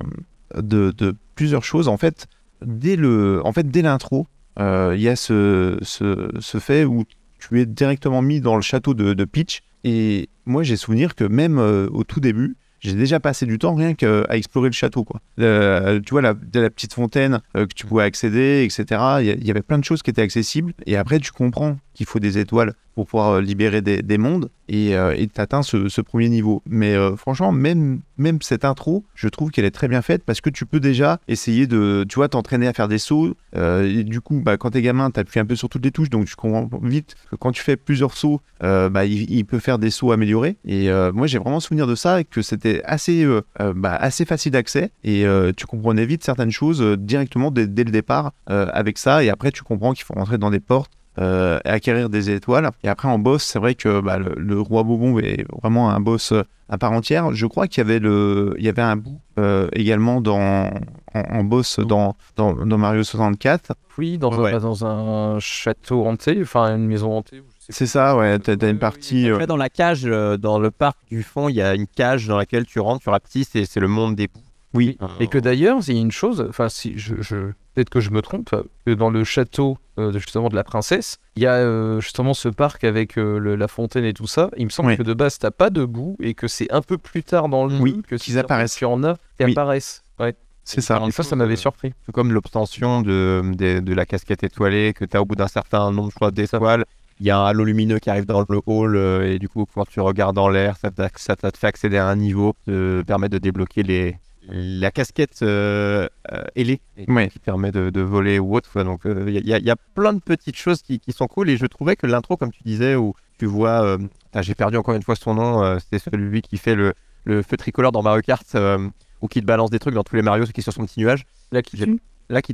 de, de plusieurs choses. En fait, dès le, en fait, dès l'intro, euh, il y a ce, ce, fait où tu es directement mis dans le château de, de Peach. Et moi, j'ai souvenir que même euh, au tout début, j'ai déjà passé du temps rien qu'à explorer le château. Quoi. Le- tu vois, la, la petite fontaine euh, que tu pouvais accéder, etc. Il y, avait plein de choses qui étaient accessibles. Et après, tu comprends qu'il faut des étoiles pour pouvoir euh, libérer des, des mondes. Et euh, tu atteins ce, premier niveau. Mais euh, franchement, même, même cette intro, je trouve qu'elle est très bien faite parce que tu peux déjà essayer de, tu vois, t'entraîner à faire des sauts. Euh, et du coup, bah, quand t'es gamin, t'appuies un peu sur toutes les touches, donc tu comprends vite que quand tu fais plusieurs sauts, euh, bah, il, peut faire des sauts améliorés. Et euh, moi, j'ai vraiment souvenir de ça que c'était assez, bah, assez facile d'accès et tu comprenais vite certaines choses directement dès, dès le départ avec ça. Et après, tu comprends qu'il faut rentrer dans des portes euh, et acquérir des étoiles. Et après, en boss, c'est vrai que bah, le, le roi Bobon est vraiment un boss euh, à part entière. Je crois qu'il y avait, le, il y avait un bout euh, également dans, en, en boss dans, dans, dans Mario 64. Oui, dans, Ouais. un, dans un château hanté, enfin une maison hantée. C'est ça, ouais. T'as une oui, partie. Après, dans la cage, euh, dans le parc du fond, il y a une cage dans laquelle tu rentres, tu rapetisses et c'est le monde des poux. Oui. Et que d'ailleurs, il y a une chose, enfin, si je, je- peut-être que je me trompe, que dans le château euh, de- justement de la princesse, il y a euh, justement ce parc avec euh, le- la fontaine et tout ça. Il me semble Oui. que de base, t'as pas de boue et que c'est un peu plus tard dans le Oui, jeu que qu'ils apparaissent. Tu en as qui Oui. apparaissent. Ouais. C'est ça. Et ça, ça m'avait surpris. C'est comme l'obtention de, de, de la casquette étoilée que tu as au bout d'un certain nombre je crois, d'étoiles il y a un halo lumineux qui arrive dans le hall et du coup quand tu regardes dans l'air, ça, t'a- ça, ça te fait accéder à un niveau, te permet de débloquer les la casquette euh, euh, ailée Ouais. qui permet de, de voler ou autre. Donc euh, il y, a- il y a plein de petites choses qui, qui sont cool et je trouvais que l'intro, comme tu disais, où tu vois, euh, j'ai perdu encore une fois son nom, euh, c'est celui qui fait le, le feu tricolore dans Mario Kart euh, ou qui te balance des trucs dans tous les Mario, qui est sur son petit nuage.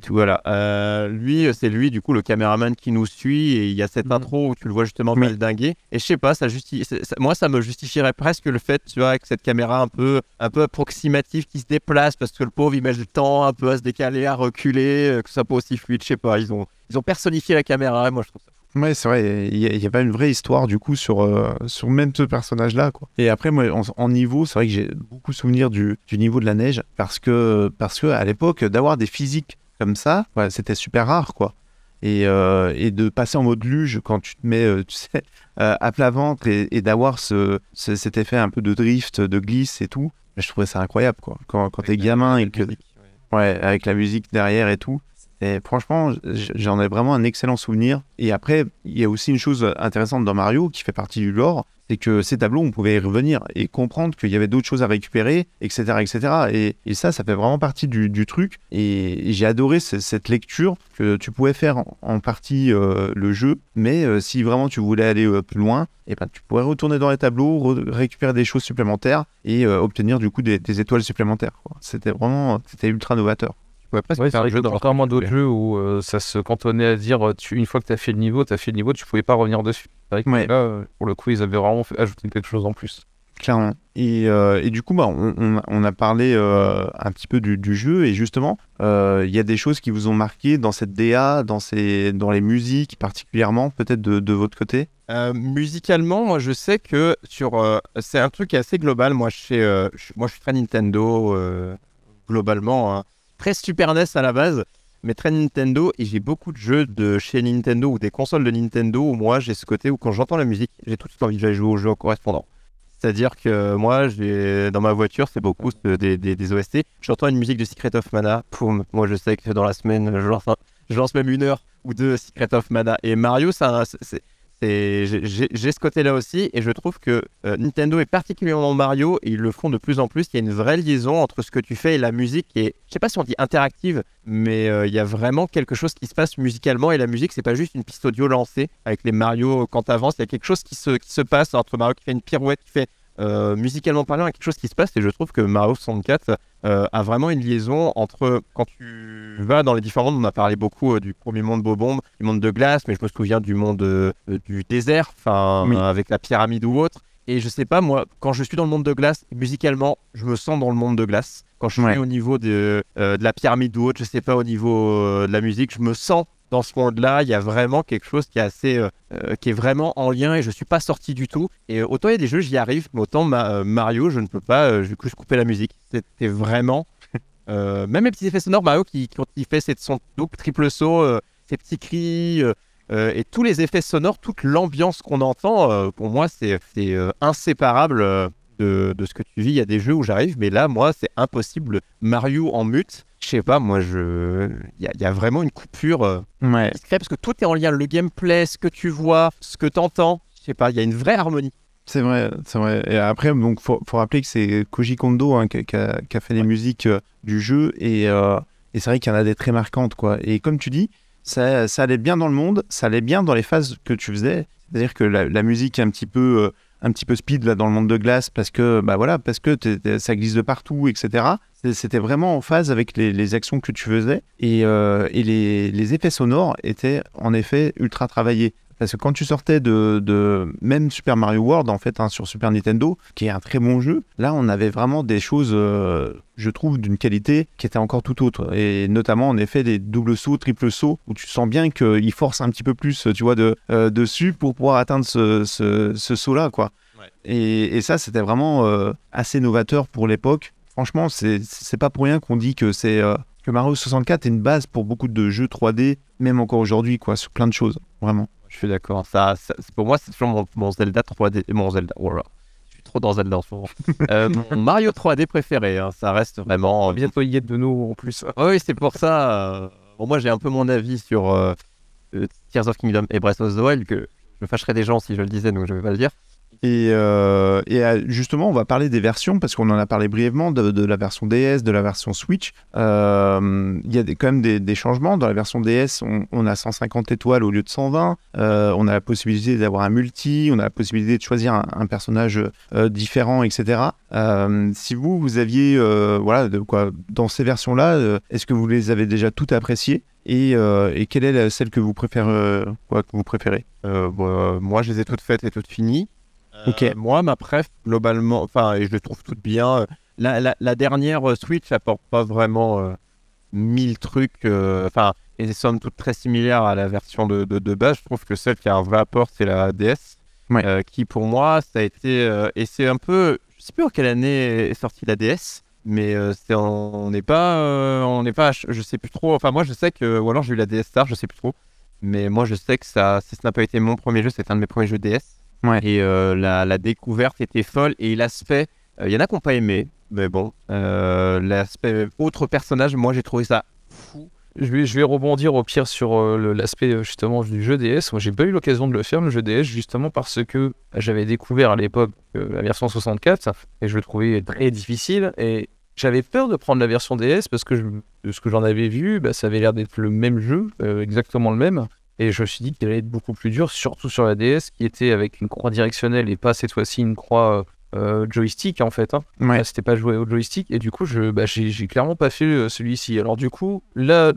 Tout voilà. Euh, lui, c'est lui du coup le caméraman qui nous suit et il y a cette Mhm. intro où tu le vois justement Oui. dinguer. Et je sais pas, ça justifie. moi, ça me justifierait presque le fait, tu vois, avec cette caméra un peu, un peu approximative qui se déplace parce que le pauvre il met le temps un peu à se décaler, à reculer, euh, que ça soit pas aussi fluide. Je sais pas. Ils ont, ils ont personnifié la caméra. Et moi, je trouve ça. Ouais, c'est vrai, il y, a- pas une vraie histoire du coup sur, euh, sur même ce personnage-là. Quoi. Et après, moi, en, en niveau, c'est vrai que j'ai beaucoup souvenir du, du niveau de la neige parce que, parce que à l'époque, d'avoir des physiques comme ça, ouais, c'était super rare. quoi. Et, euh, et de passer en mode luge quand tu te mets, euh, tu sais, à plat ventre et, et d'avoir ce, ce- cet effet un peu de drift, de glisse et tout, je trouvais ça incroyable. quoi. Quand, quand t'es gamin et que, Ouais, avec la musique derrière et tout. Et franchement, j'en ai vraiment un excellent souvenir. Et après, il y a aussi une chose intéressante dans Mario qui fait partie du lore, c'est que ces tableaux, on pouvait y revenir et comprendre qu'il y avait d'autres choses à récupérer, etc. etc. Et, ça, ça fait vraiment partie du, truc. Et, j'ai adoré ce- cette lecture que tu pouvais faire en, partie euh, le jeu, mais euh, si vraiment tu voulais aller euh, plus loin, et ben, tu pourrais retourner dans les tableaux, re- récupérer des choses supplémentaires et obtenir du coup des, des étoiles supplémentaires. C'était vraiment, ultra novateur. Pourrais presque Ouais, que dans à leur- d'autres jeux où euh, ça se cantonnait à dire euh, tu, une fois que tu as fait le niveau, tu as fait le niveau, tu pouvais pas revenir dessus. C'est vrai que Ouais. là, euh, pour le coup, ils avaient vraiment fait- ajouté quelque chose en plus. Clairement. Et, euh, et du coup, bah, on, on- on a parlé euh, un petit peu du, du jeu et justement, euh, il y a des choses qui vous ont marqué dans cette DA, dans, ces, dans les musiques particulièrement, peut-être de, de votre côté? Euh, musicalement, moi je sais que sur euh, c'est un truc qui est assez global. Moi je sais, euh, je- moi je suis très Nintendo euh, globalement, hein. Très Super NES à la base, mais très Nintendo et j'ai beaucoup de jeux de chez Nintendo ou des consoles de Nintendo où moi j'ai ce côté où quand j'entends la musique, j'ai tout envie de jouer au jeu correspondant. C'est-à-dire que moi, dans ma voiture, c'est beaucoup des, des, OST. J'entends une musique de Secret of Mana. Poum, moi, je sais que dans la semaine, je lance, je lance même une heure ou deux Secret of Mana. Et Mario, ça, c'est- j'ai- ce côté-là aussi et je trouve que euh, Nintendo est particulièrement Mario et ils le font de plus en plus. Il y a une vraie liaison entre ce que tu fais et la musique qui est, je sais pas si on dit interactive, mais euh, il y a vraiment quelque chose qui se passe musicalement et la musique c'est pas juste une piste audio lancée avec les Mario quand t'avances. Il y a quelque chose qui se, qui se passe entre Mario qui fait une pirouette, qui fait euh, musicalement parlant, il y a quelque chose qui se passe et je trouve que Mario 64 euh, a vraiment une liaison entre quand tu vas dans les différents mondes, on a parlé beaucoup euh, du premier monde Bobombe, du monde de glace, mais je me souviens du monde du désert, enfin Oui. avec la pyramide ou autre. Et je sais pas, moi, quand je suis dans le monde de glace, musicalement, je me sens dans le monde de glace. Quand je suis Ouais. au niveau de, de la pyramide ou autre, je sais pas, au niveau de la musique, je me sens dans ce monde-là. Il y a vraiment quelque chose qui est assez, euh, euh, qui est vraiment en lien et je suis pas sorti du tout. Et euh, autant il y a des jeux, j'y arrive, mais autant ma- Mario, je ne peux pas, je vais juste couper la musique. C'était vraiment. même les petits effets sonores, Mario, qui, quand il fait cette, son double, triple saut, ses petits cris. et tous les effets sonores, toute l'ambiance qu'on entend, pour moi, c'est inséparable de, de ce que tu vis. Il y a des jeux où j'arrive, mais là, moi, c'est impossible. Mario en mute, je sais pas, moi, je, il y, a- il y a vraiment une coupure euh, Ouais. qui se crée parce que tout est en lien. Le gameplay, ce que tu vois, ce que tu entends, je sais pas, il y a une vraie harmonie. C'est vrai, c'est vrai. Et après, donc, faut, faut rappeler que c'est Koji Kondo hein, qui, a, fait les musiques euh, du jeu et, euh, et c'est vrai qu'il y en a des très marquantes, quoi. Et comme tu dis, ça, ça allait bien dans le monde, ça allait bien dans les phases que tu faisais. C'est-à-dire que la, la musique est un petit peu, un petit peu speed là dans le monde de glace parce que, bah voilà, parce que ça glisse de partout, etc. C'était vraiment en phase avec les, les actions que tu faisais et, euh, et les, les effets sonores étaient en effet ultra travaillés. Parce que quand tu sortais de, de même Super Mario World, en fait, hein, sur Super Nintendo, qui est un très bon jeu, là, on avait vraiment des choses, euh, je trouve, d'une qualité qui était encore tout autre. Et notamment, en effet, des doubles sauts, triples sauts, où tu sens bien qu'il force un petit peu plus, tu vois, de, euh, dessus pour pouvoir atteindre ce, ce, ce saut-là, quoi. Ouais. Et, et ça, c'était vraiment euh, assez novateur pour l'époque. Franchement, c'est pas pour rien qu'on dit que c'est que Mario 64 est une base pour beaucoup de jeux 3D, même encore aujourd'hui, quoi, sur plein de choses, vraiment. Je suis d'accord. Ça, pour moi, c'est toujours mon, mon Zelda 3D. Mon Zelda. Oh là. Je suis trop dans Zelda en ce moment. Euh, mon Mario 3D préféré. hein, ça reste vraiment. Bientôt y être de nous en plus. Ouais, oui, c'est pour ça. euh, Bon, moi, j'ai un peu mon avis sur euh, euh, Tears of Kingdom et Breath of the Wild que je fâcherais des gens si je le disais, donc je vais pas le dire. Et, euh, euh, justement, on va parler des versions parce qu'on en a parlé brièvement de, la version DS, de la version Switch. Euh, il y a quand même des, changements. Dans la version DS, on, a 150 étoiles au lieu de 120. Euh, on a la possibilité d'avoir un multi. On a la possibilité de choisir un, personnage différent, etc. si vous, vous aviez, voilà, de quoi, dans ces versions-là, est-ce que vous les avez déjà toutes appréciées? Et, quelle est celle que vous préférez, bon, Moi, je les ai toutes faites et toutes finies. Ok. Euh, moi, ma préf, globalement, enfin, et je les trouve toutes bien. La, la, la dernière Switch apporte pas vraiment euh, mille trucs. Enfin, et elles sont toutes très similaires à la version de, de, de, base. Je trouve que celle qui a un vrai apport, c'est la DS. Ouais. Euh, qui, pour moi, ça a été. et c'est un peu. Je sais plus en quelle année est sortie la DS. Mais c'est on n'est pas, on n'est pas, je sais plus trop. Enfin, moi, je sais que, ou alors j'ai eu la DS Star, je sais plus trop. Mais moi, je sais que ça, si ce n'a pas été mon premier jeu, c'est un de mes premiers jeux DS. Ouais. Et euh, la, la, découverte était folle et l'aspect, il euh, y en a qui n'ont pas aimé, mais bon, euh, l'aspect autre personnage, moi j'ai trouvé ça fou. Je vais, je vais rebondir au pire sur l'aspect justement du jeu DS. Moi j'ai pas eu l'occasion de le faire le jeu DS justement parce que j'avais découvert à l'époque la version 64 et je le trouvais très difficile et j'avais peur de prendre la version DS parce que je, de ce que j'en avais vu, bah, ça avait l'air d'être le même jeu, exactement le même. Et je me suis dit qu'il allait être beaucoup plus dur, surtout sur la DS, qui était avec une croix directionnelle et pas cette fois-ci une croix euh, joystick en fait. Hein. Ouais. Là, c'était pas joué au joystick. Et du coup, je, bah, j'ai clairement pas fait euh, celui-ci. Alors du coup, là,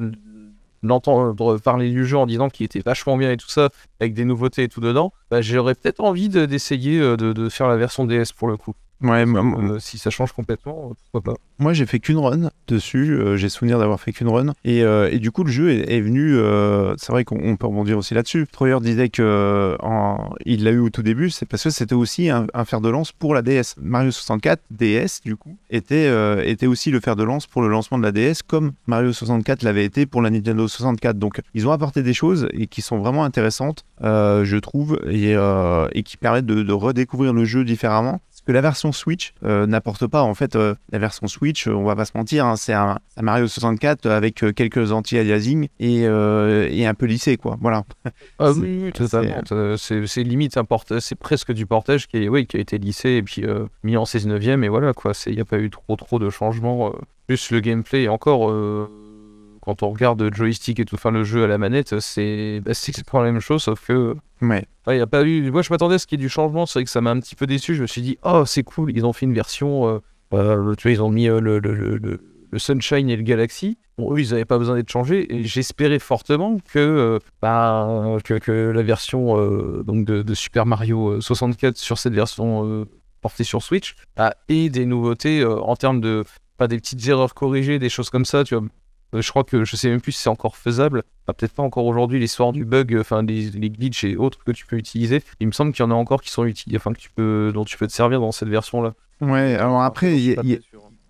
d'entendre parler du jeu en disant qu'il était vachement bien et tout ça, avec des nouveautés et tout dedans, bah, j'aurais peut-être envie d'essayer de, de, de, faire la version DS pour le coup. Ouais, euh, si ça change complètement, pourquoi pas. Moi, j'ai fait qu'une run dessus. Euh, j'ai souvenir d'avoir fait qu'une run. Et, euh, et, du coup, le jeu est, est venu. Euh, c'est vrai qu'on peut rebondir aussi là-dessus. Troyer disait que en, il l'a eu au tout début, c'est parce que c'était aussi un, un, fer de lance pour la DS. Mario 64 DS, du coup, était, était aussi le fer de lance pour le lancement de la DS, comme Mario 64 l'avait été pour la Nintendo 64. Donc, ils ont apporté des choses et qui sont vraiment intéressantes, je trouve, et, et qui permettent de, de redécouvrir le jeu différemment que la version Switch euh, n'apporte pas. En fait, euh, la version Switch, on va pas se mentir, hein, c'est un, un, Mario 64 avec euh, quelques anti-aliasing et, et, un peu lissé, quoi. Voilà. Ah oui, totalement. C'est limite un portage, c'est presque du portage qui, est, oui, qui a été lissé et puis mis en 16 neuvième et voilà, quoi. Il n'y a pas eu trop, trop de changements. Plus le gameplay, et encore quand on regarde joystick et tout, enfin le jeu à la manette, c'est bah, exactement la même chose, sauf que. Ouais. Il y a pas eu. Moi, je m'attendais à ce qu'il y ait du changement. C'est vrai que ça m'a un petit peu déçu. Je me suis dit, oh, c'est cool. Ils ont fait une version. Euh, euh, tu vois, ils ont mis euh, le, le, le, le, Sunshine et le Galaxy. Bon, eux, ils n'avaient pas besoin d'être changés. Et j'espérais fortement que, bah, que, que, la version donc de, de, Super Mario 64 sur cette version portée sur Switch bah, ait des nouveautés en termes de. Pas des petites erreurs corrigées, des choses comme ça, tu vois je crois que je sais même plus si c'est encore faisable. Enfin, Peut-être pas encore aujourd'hui l'histoire du bug, enfin les, les, glitches et autres que tu peux utiliser. Il me semble qu'il y en a encore qui sont utilisés, enfin que tu peux, dont tu peux te servir dans cette version-là. Ouais. Alors après, il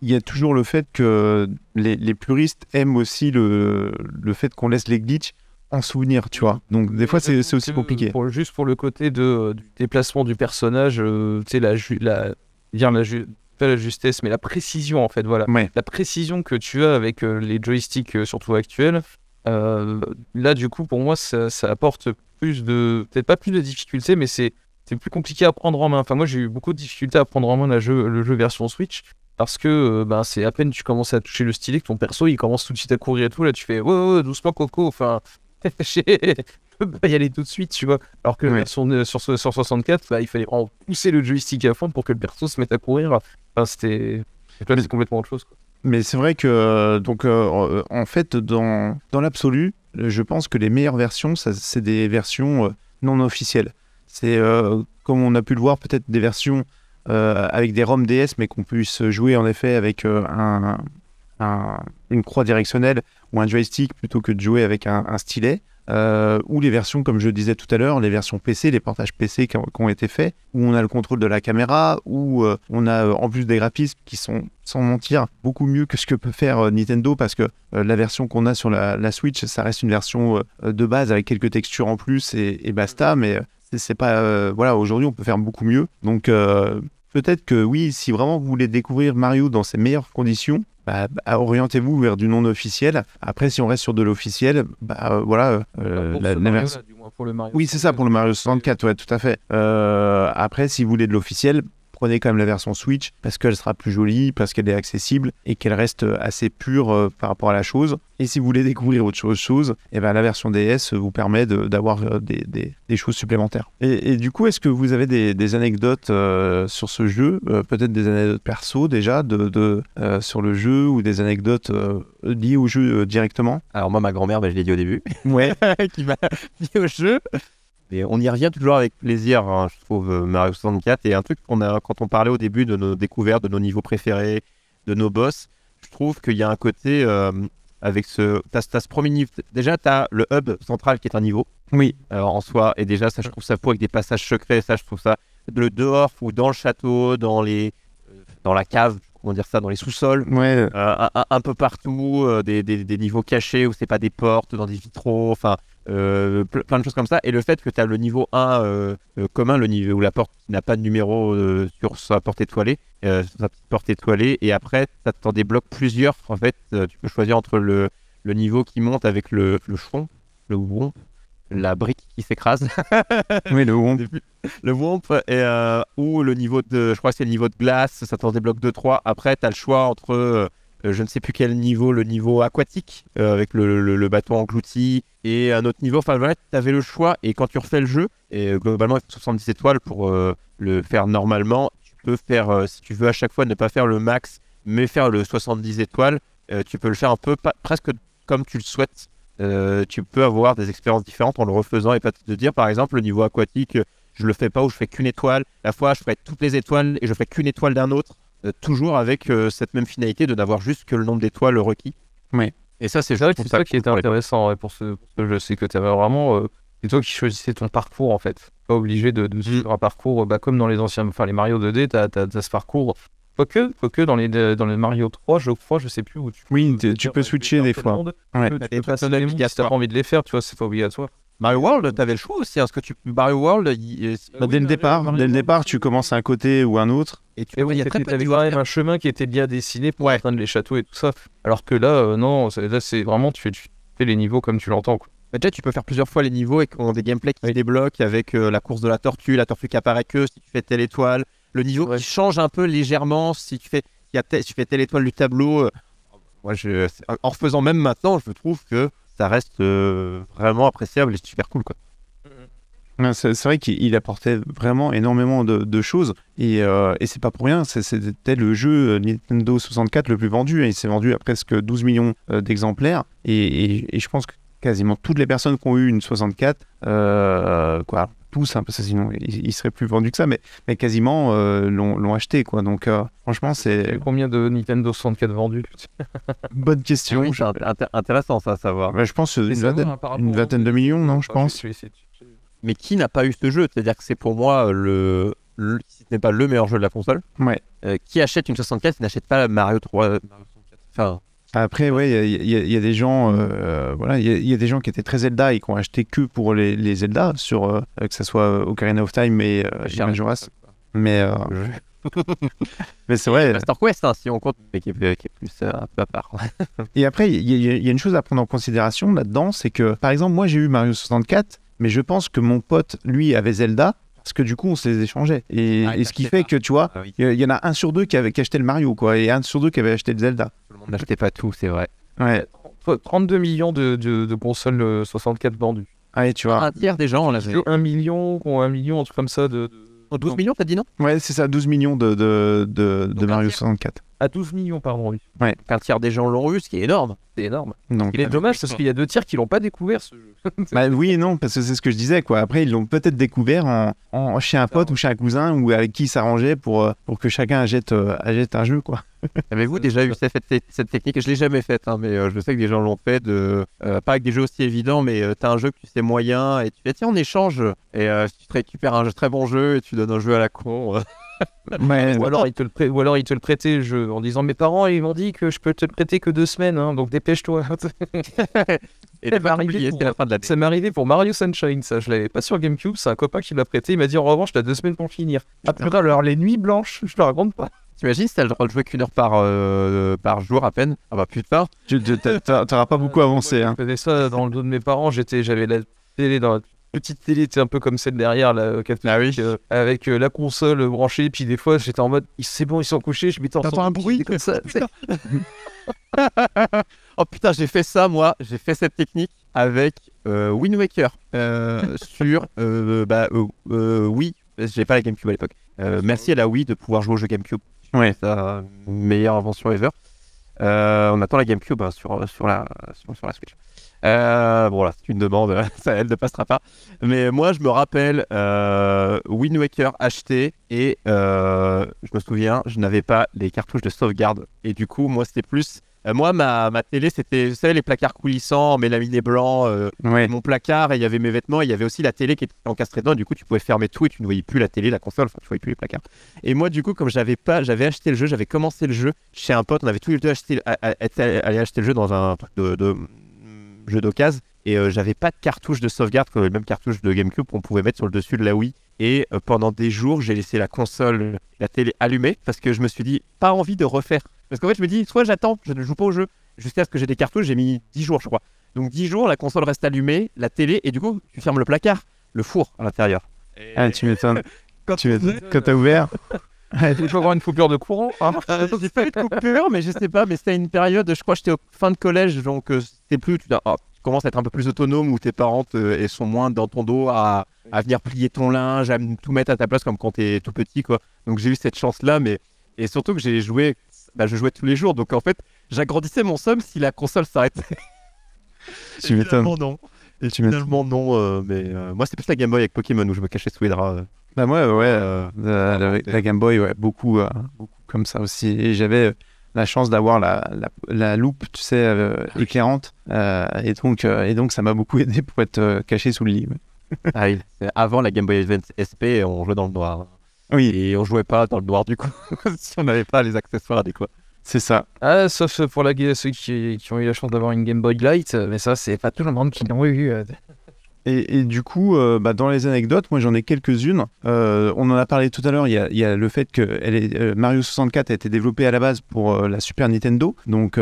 y, a toujours le fait que les, les puristes aiment aussi le, le fait qu'on laisse les glitches en souvenir, tu vois. Donc des fois c'est aussi compliqué. Pour, juste pour le côté de, du déplacement du personnage, euh, tu sais la, la, dire la, pas la justesse, mais la précision en fait, voilà. Ouais. La précision que tu as avec euh, les joysticks, euh, surtout actuels, euh, là du coup pour moi ça, ça apporte plus de, peut-être pas plus de difficultés, mais c'est plus compliqué à prendre en main. Enfin moi j'ai eu beaucoup de difficultés à prendre en main la jeu, le jeu version Switch. Parce que euh, ben, c'est à peine tu commences à toucher le stylet que ton perso il commence tout de suite à courir et tout. Là tu fais ouais, ouais doucement Coco. Enfin, peux pas y aller tout de suite, tu vois. Alors que Ouais. sur, sur, sur 64, bah, il fallait vraiment pousser le joystick à fond pour que le perso se mette à courir. Enfin, c'était complètement autre chose. Quoi. Mais c'est vrai que, euh, donc, euh, en fait, dans, dans l'absolu, je pense que les meilleures versions, c'est des versions euh, non officielles. C'est, euh, comme on a pu le voir, peut-être des versions euh, avec des ROM DS, mais qu'on puisse jouer en effet avec euh, un, un- une croix directionnelle ou un joystick plutôt que de jouer avec un, un stylet. Euh, ou les versions, comme je disais tout à l'heure, les versions PC, les portages PC qui ont, été faits, où on a le contrôle de la caméra, où euh, on a euh, en plus des graphismes qui sont, sans mentir, beaucoup mieux que ce que peut faire Nintendo, parce que la version qu'on a sur la, Switch, ça reste une version de base avec quelques textures en plus et, et basta, mais c'est- pas... voilà, aujourd'hui, on peut faire beaucoup mieux. Donc, peut-être que oui, si vraiment vous voulez découvrir Mario dans ses meilleures conditions, bah, bah, orientez-vous vers du non officiel. Après, si on reste sur de l'officiel, bah euh, voilà. euh, Pour la- version- du moins, pour le Mario Oui, c'est ça pour le Mario 64, ouais, tout à fait. Euh, après, si vous voulez de l'officiel, prenez quand même la version Switch parce qu'elle sera plus jolie, parce qu'elle est accessible et qu'elle reste assez pure euh, par rapport à la chose. Et si vous voulez découvrir autre chose, chose eh ben, la version DS vous permet de- d'avoir euh, des, des- des choses supplémentaires. Et, et du coup, est-ce que vous avez des, des anecdotes euh, sur ce jeu Euh, Peut-être des anecdotes perso déjà de, de, euh, sur le jeu ou des anecdotes liées au jeu directement? Alors moi, ma grand-mère, bah, je l'ai dit au début, Ouais. qui m'a mis au jeu. Et on y revient toujours avec plaisir, hein, je trouve, euh, Mario 64. Et un truc qu'on a, quand on parlait au début de nos découvertes, de nos niveaux préférés, de nos boss, je trouve qu'il y a un côté euh, avec ce. T'as, t'as ce premier niveau. Déjà, tu as le hub central qui est un niveau Oui. alors, en soi. Et déjà, ça, je trouve ça fou avec des passages secrets. Ça, je trouve ça. Le dehors ou dans le château, dans, les, euh, dans la cave, comment dire ça, dans les sous-sols. Ouais. Euh, un, un- un peu partout, euh, des, des- des niveaux cachés où c'est pas des portes, dans des vitraux, enfin euh, ple- plein de choses comme ça. Et le fait que tu as le niveau 1 euh, euh, commun, le niveau où la porte n'a pas de numéro sur sa porte étoilée, sa porte étoilée, et après tu en débloques plusieurs. En fait, tu peux choisir entre le, le niveau qui monte avec le, le le womp, la brique qui s'écrase, Oui, le Womp. le womp, et, ou le niveau de, je crois que c'est le niveau de glace, ça t'en débloque 2-3. Après, tu as le choix entre, je ne sais plus quel niveau, le niveau aquatique, euh, avec le, le- le bâton englouti, et un autre niveau. Enfin, voilà, tu avais le choix, et quand tu refais le jeu, et euh, globalement, il faut 70 étoiles pour euh, le faire normalement. Tu peux faire, euh, si tu veux à chaque fois ne pas faire le max, mais faire le 70 étoiles, euh, tu peux le faire un peu, presque comme tu le souhaites. Euh, tu peux avoir des expériences différentes en le refaisant et pas te dire par exemple le niveau aquatique euh, je le fais pas ou je fais qu'une étoile la fois je ferai toutes les étoiles et je fais qu'une étoile d'un autre euh, toujours avec euh, cette même finalité de n'avoir juste que le nombre d'étoiles requis Oui. et ça c'est c'est ça qui était intéressant ouais, pour, ce, pour ce jeu, c'est que tu avais vraiment. euh, c'est toi qui choisissais ton parcours en fait. Pas obligé de, de suivre un parcours euh, bah, comme dans les anciens. Enfin, les Mario 2D, tu as, ce parcours. Quoique, quoique dans, les, dans les Mario 3, je crois, je sais plus où tu Oui, peux tu- tu peux euh, switcher faire des fois. Ouais. Tu peux- T'as tu des mondes si t'as pas envie de les faire, tu vois, c'est pas obligatoire. Mario World t'avais le choix aussi hein, parce que tu Mario World il- euh, Bah, dès le départ, dès le départ, tu commences à un côté ou un autre. et tu oui, il y a très peu de un chemin qui était bien dessiné pour Ouais. atteindre les châteaux et tout ça. Alors que là, euh, non, là c'est vraiment, tu fais, tu fais les niveaux comme tu l'entends. quoi. Bah, déjà, tu peux faire plusieurs fois les niveaux et qu'on a des gameplays qui se débloquent avec euh, la course de la tortue, la tortue qui apparaît que si tu fais telle étoile, le niveau Ouais. qui change un peu légèrement si tu fais, il y a si tu fais telle étoile du tableau. euh, moi, je, en refaisant même maintenant, je trouve que ça reste euh, vraiment appréciable et super cool. Quoi. C'est vrai qu'il il apportait vraiment énormément de, choses et, euh, et c'est pas pour rien. C'était le jeu euh, Nintendo 64 le plus vendu il s'est vendu à presque 12 millions euh, d'exemplaires. Et je pense que quasiment toutes les personnes qui ont eu une 64, euh, quoi, tous, hein, parce que sinon il, il serait plus vendu que ça, mais, mais quasiment euh, l'ont l'ont acheté. Quoi. Donc euh, franchement, c'est Combien de Nintendo 64 vendus? Bonne question. Oui, je, intéressant ça à savoir. je pense une vingtaine, une vingtaine de millions, non, je pense. Mais qui n'a pas eu ce jeu? C'est-à-dire que c'est pour moi le, le- si ce n'est pas le meilleur jeu de la console. Ouais. Euh, qui achète une 64 n'achète pas Mario 3 Mario 64. Enfin, Après, ouais, il y, a- y y des gens, euh, voilà, il y, a- il y a des gens qui étaient très Zelda et qui ont acheté que pour les, les Zelda, sur euh, que ce soit Ocarina of Time et, euh. Majora's. Mais, euh, mais c'est vrai. Master Quest, hein, si on compte, mais qui est, qui est plus euh, un peu à part. Et après, il y, a- il y a une chose à prendre en considération là-dedans, c'est que, par exemple, moi j'ai eu Mario 64, mais je pense que mon pote, lui, avait Zelda. Parce que du coup, on se les échangeait. Et, Ah, et ce qui fait pas. que, tu vois, Ah oui. il y, en a un sur deux qui avait qui acheté le Mario, quoi, et un sur deux qui avait acheté le Zelda. Tout le monde n'achetait pas tout, c'est vrai. Ouais, 32 millions de, de, de consoles euh, 64 vendues. ouais tu vois. Un tiers des gens l'avaient. 1 million, ou 1 million, un truc comme ça de. de- Oh, 12 millions, t'as dit non? Ouais, c'est ça, 12 millions de, de, de, Mario tiers. 64. À 12 millions, pardon, oui. Un tiers des gens l'ont eu, ce qui est énorme. C'est énorme. Donc, Il est dommage parce qu'il y a deux tiers qui l'ont pas découvert ce jeu. Bah oui et non, parce que c'est ce que je disais, quoi. Après, ils l'ont peut-être découvert en, en- chez un pote ou chez un cousin ou avec qui ils s'arrangeaient pour, euh, pour que chacun achète, euh, achète un jeu, quoi. Avez-vous déjà eu cette, technique? Je l'ai jamais faite, hein, mais euh, je sais que des gens l'ont fait. De, euh, pas avec des jeux aussi évidents, mais tu t'as un jeu que tu sais moyen et tu fais tiens, on échange. Et euh, si tu te récupères un jeu- très bon jeu et tu donnes un jeu à la con. euh, Ou alors, il te le ou alors il te le prêtait le jeu en disant Mes parents, ils m'ont dit que je peux te le prêter que deux semaines, hein, donc dépêche-toi. Et pour- la fin de l'année. ça m'est arrivé pour Mario Sunshine, ça. Je l'avais pas sur GameCube, c'est un copain qui me l'a prêté. Il m'a dit En revanche, t'as deux semaines pour finir. Ah putain, alors les nuits blanches, je te raconte pas. T'imagines si t'as le droit de jouer qu'une heure par, euh, par jour à peine? Ah bah putain. tu tu- t'auras pas beaucoup avancé. Hein. Je faisais ça dans le dos de mes parents. J'étais, j'avais la télé dans la petite télé, sais, un peu comme celle derrière, la catholique, Ah oui. euh, avec euh, la console branchée. Puis des fois, j'étais en mode, c'est bon, ils sont couchés. Je m'étais en T'entends un bruit? comme ça. Oh putain, j'ai fait ça moi, j'ai fait cette technique avec euh, Wind Waker euh, sur euh, bah euh, euh, Wii. J'ai pas la GameCube à l'époque. Euh, merci à la Wii de pouvoir jouer au jeu GameCube. Ouais. La meilleure invention ever. Euh, on attend la GameCube hein, sur, sur, la, sur la Switch. Euh, bon là, c'est une demande, ça elle ne passera pas. Mais moi, je me rappelle euh, Wind Waker acheté et euh, je me souviens, je n'avais pas les cartouches de sauvegarde. Et du coup, moi, c'était plus. Euh, moi, ma, ma télé, c'était, vous savez, les placards coulissants, mélaminés blancs, euh, Ouais. mon placard, et il y avait mes vêtements, et il y avait aussi la télé qui était encastrée dedans. Du coup, tu pouvais fermer tout et tu ne voyais plus la télé, la console, enfin, tu voyais plus les placards. Et moi, du coup, comme j'avais pas, j'avais acheté le jeu, j'avais commencé le jeu chez un pote, on avait tous les deux acheté, allé acheter le jeu dans un truc de, de, jeu d'occasion, et euh, j'avais pas de cartouche de sauvegarde, comme le même cartouche de GameCube qu'on pouvait mettre sur le dessus de la Wii. Et euh, pendant des jours, j'ai laissé la console, la télé allumée, parce que je me suis dit, pas envie de refaire. Parce qu'en fait, je me dis, soit j'attends, je ne joue pas au jeu, jusqu'à ce que j'ai des cartouches, j'ai mis 10 jours, je crois. Donc 10 jours, la console reste allumée, la télé, et du coup, tu fermes le placard, le four à l'intérieur. Ah, tu m'étonnes. Quand Tu m'étonnes. Quand t'as ouvert. Il faut avoir une coupure de courant. hein. Euh, j'ai pas eu de coupure, mais je sais pas, mais c'était une période, je crois que j'étais au fin de collège, donc euh, c'était plus, tu, ah, tu commences à être un peu plus autonome, où tes parents te- et sont moins dans ton dos à, à venir plier ton linge, à tout mettre à ta place comme quand t'es tout petit, quoi. Donc j'ai eu cette chance-là, mais et surtout que j'ai joué, bah, je jouais tous les jours, donc en fait, j'agrandissais mon somme si la console s'arrêtait. Tu m'étonnes. Non. Et Tu m'étonnes. finalement, non, euh, mais euh, moi, c'est plus la Game Boy avec Pokémon où je me cachais sous les draps. euh. Bah moi, ouais, euh, la, la- la Game Boy, ouais, beaucoup, euh, beaucoup comme ça aussi. Et j'avais euh, la chance d'avoir la, la, la loupe, tu sais, euh, éclairante. Euh, et, donc, euh, et donc, ça m'a beaucoup aidé pour être euh, caché sous le lit. Ah oui, avant la Game Boy Advance SP, on jouait dans le noir. Oui, Et on jouait pas dans le noir du coup, si on n'avait pas les accessoires adéquats. c'est ça. Ah, sauf pour la, ceux qui, qui ont eu la chance d'avoir une Game Boy Light, mais ça, c'est pas tout le monde qui l'ont eu. Et, du coup, euh, bah, dans les anecdotes, moi j'en ai quelques-unes. Euh, on en a parlé tout à l'heure. Il y a, le fait que euh, Mario 64 a été développé à la base pour la Super Nintendo. Donc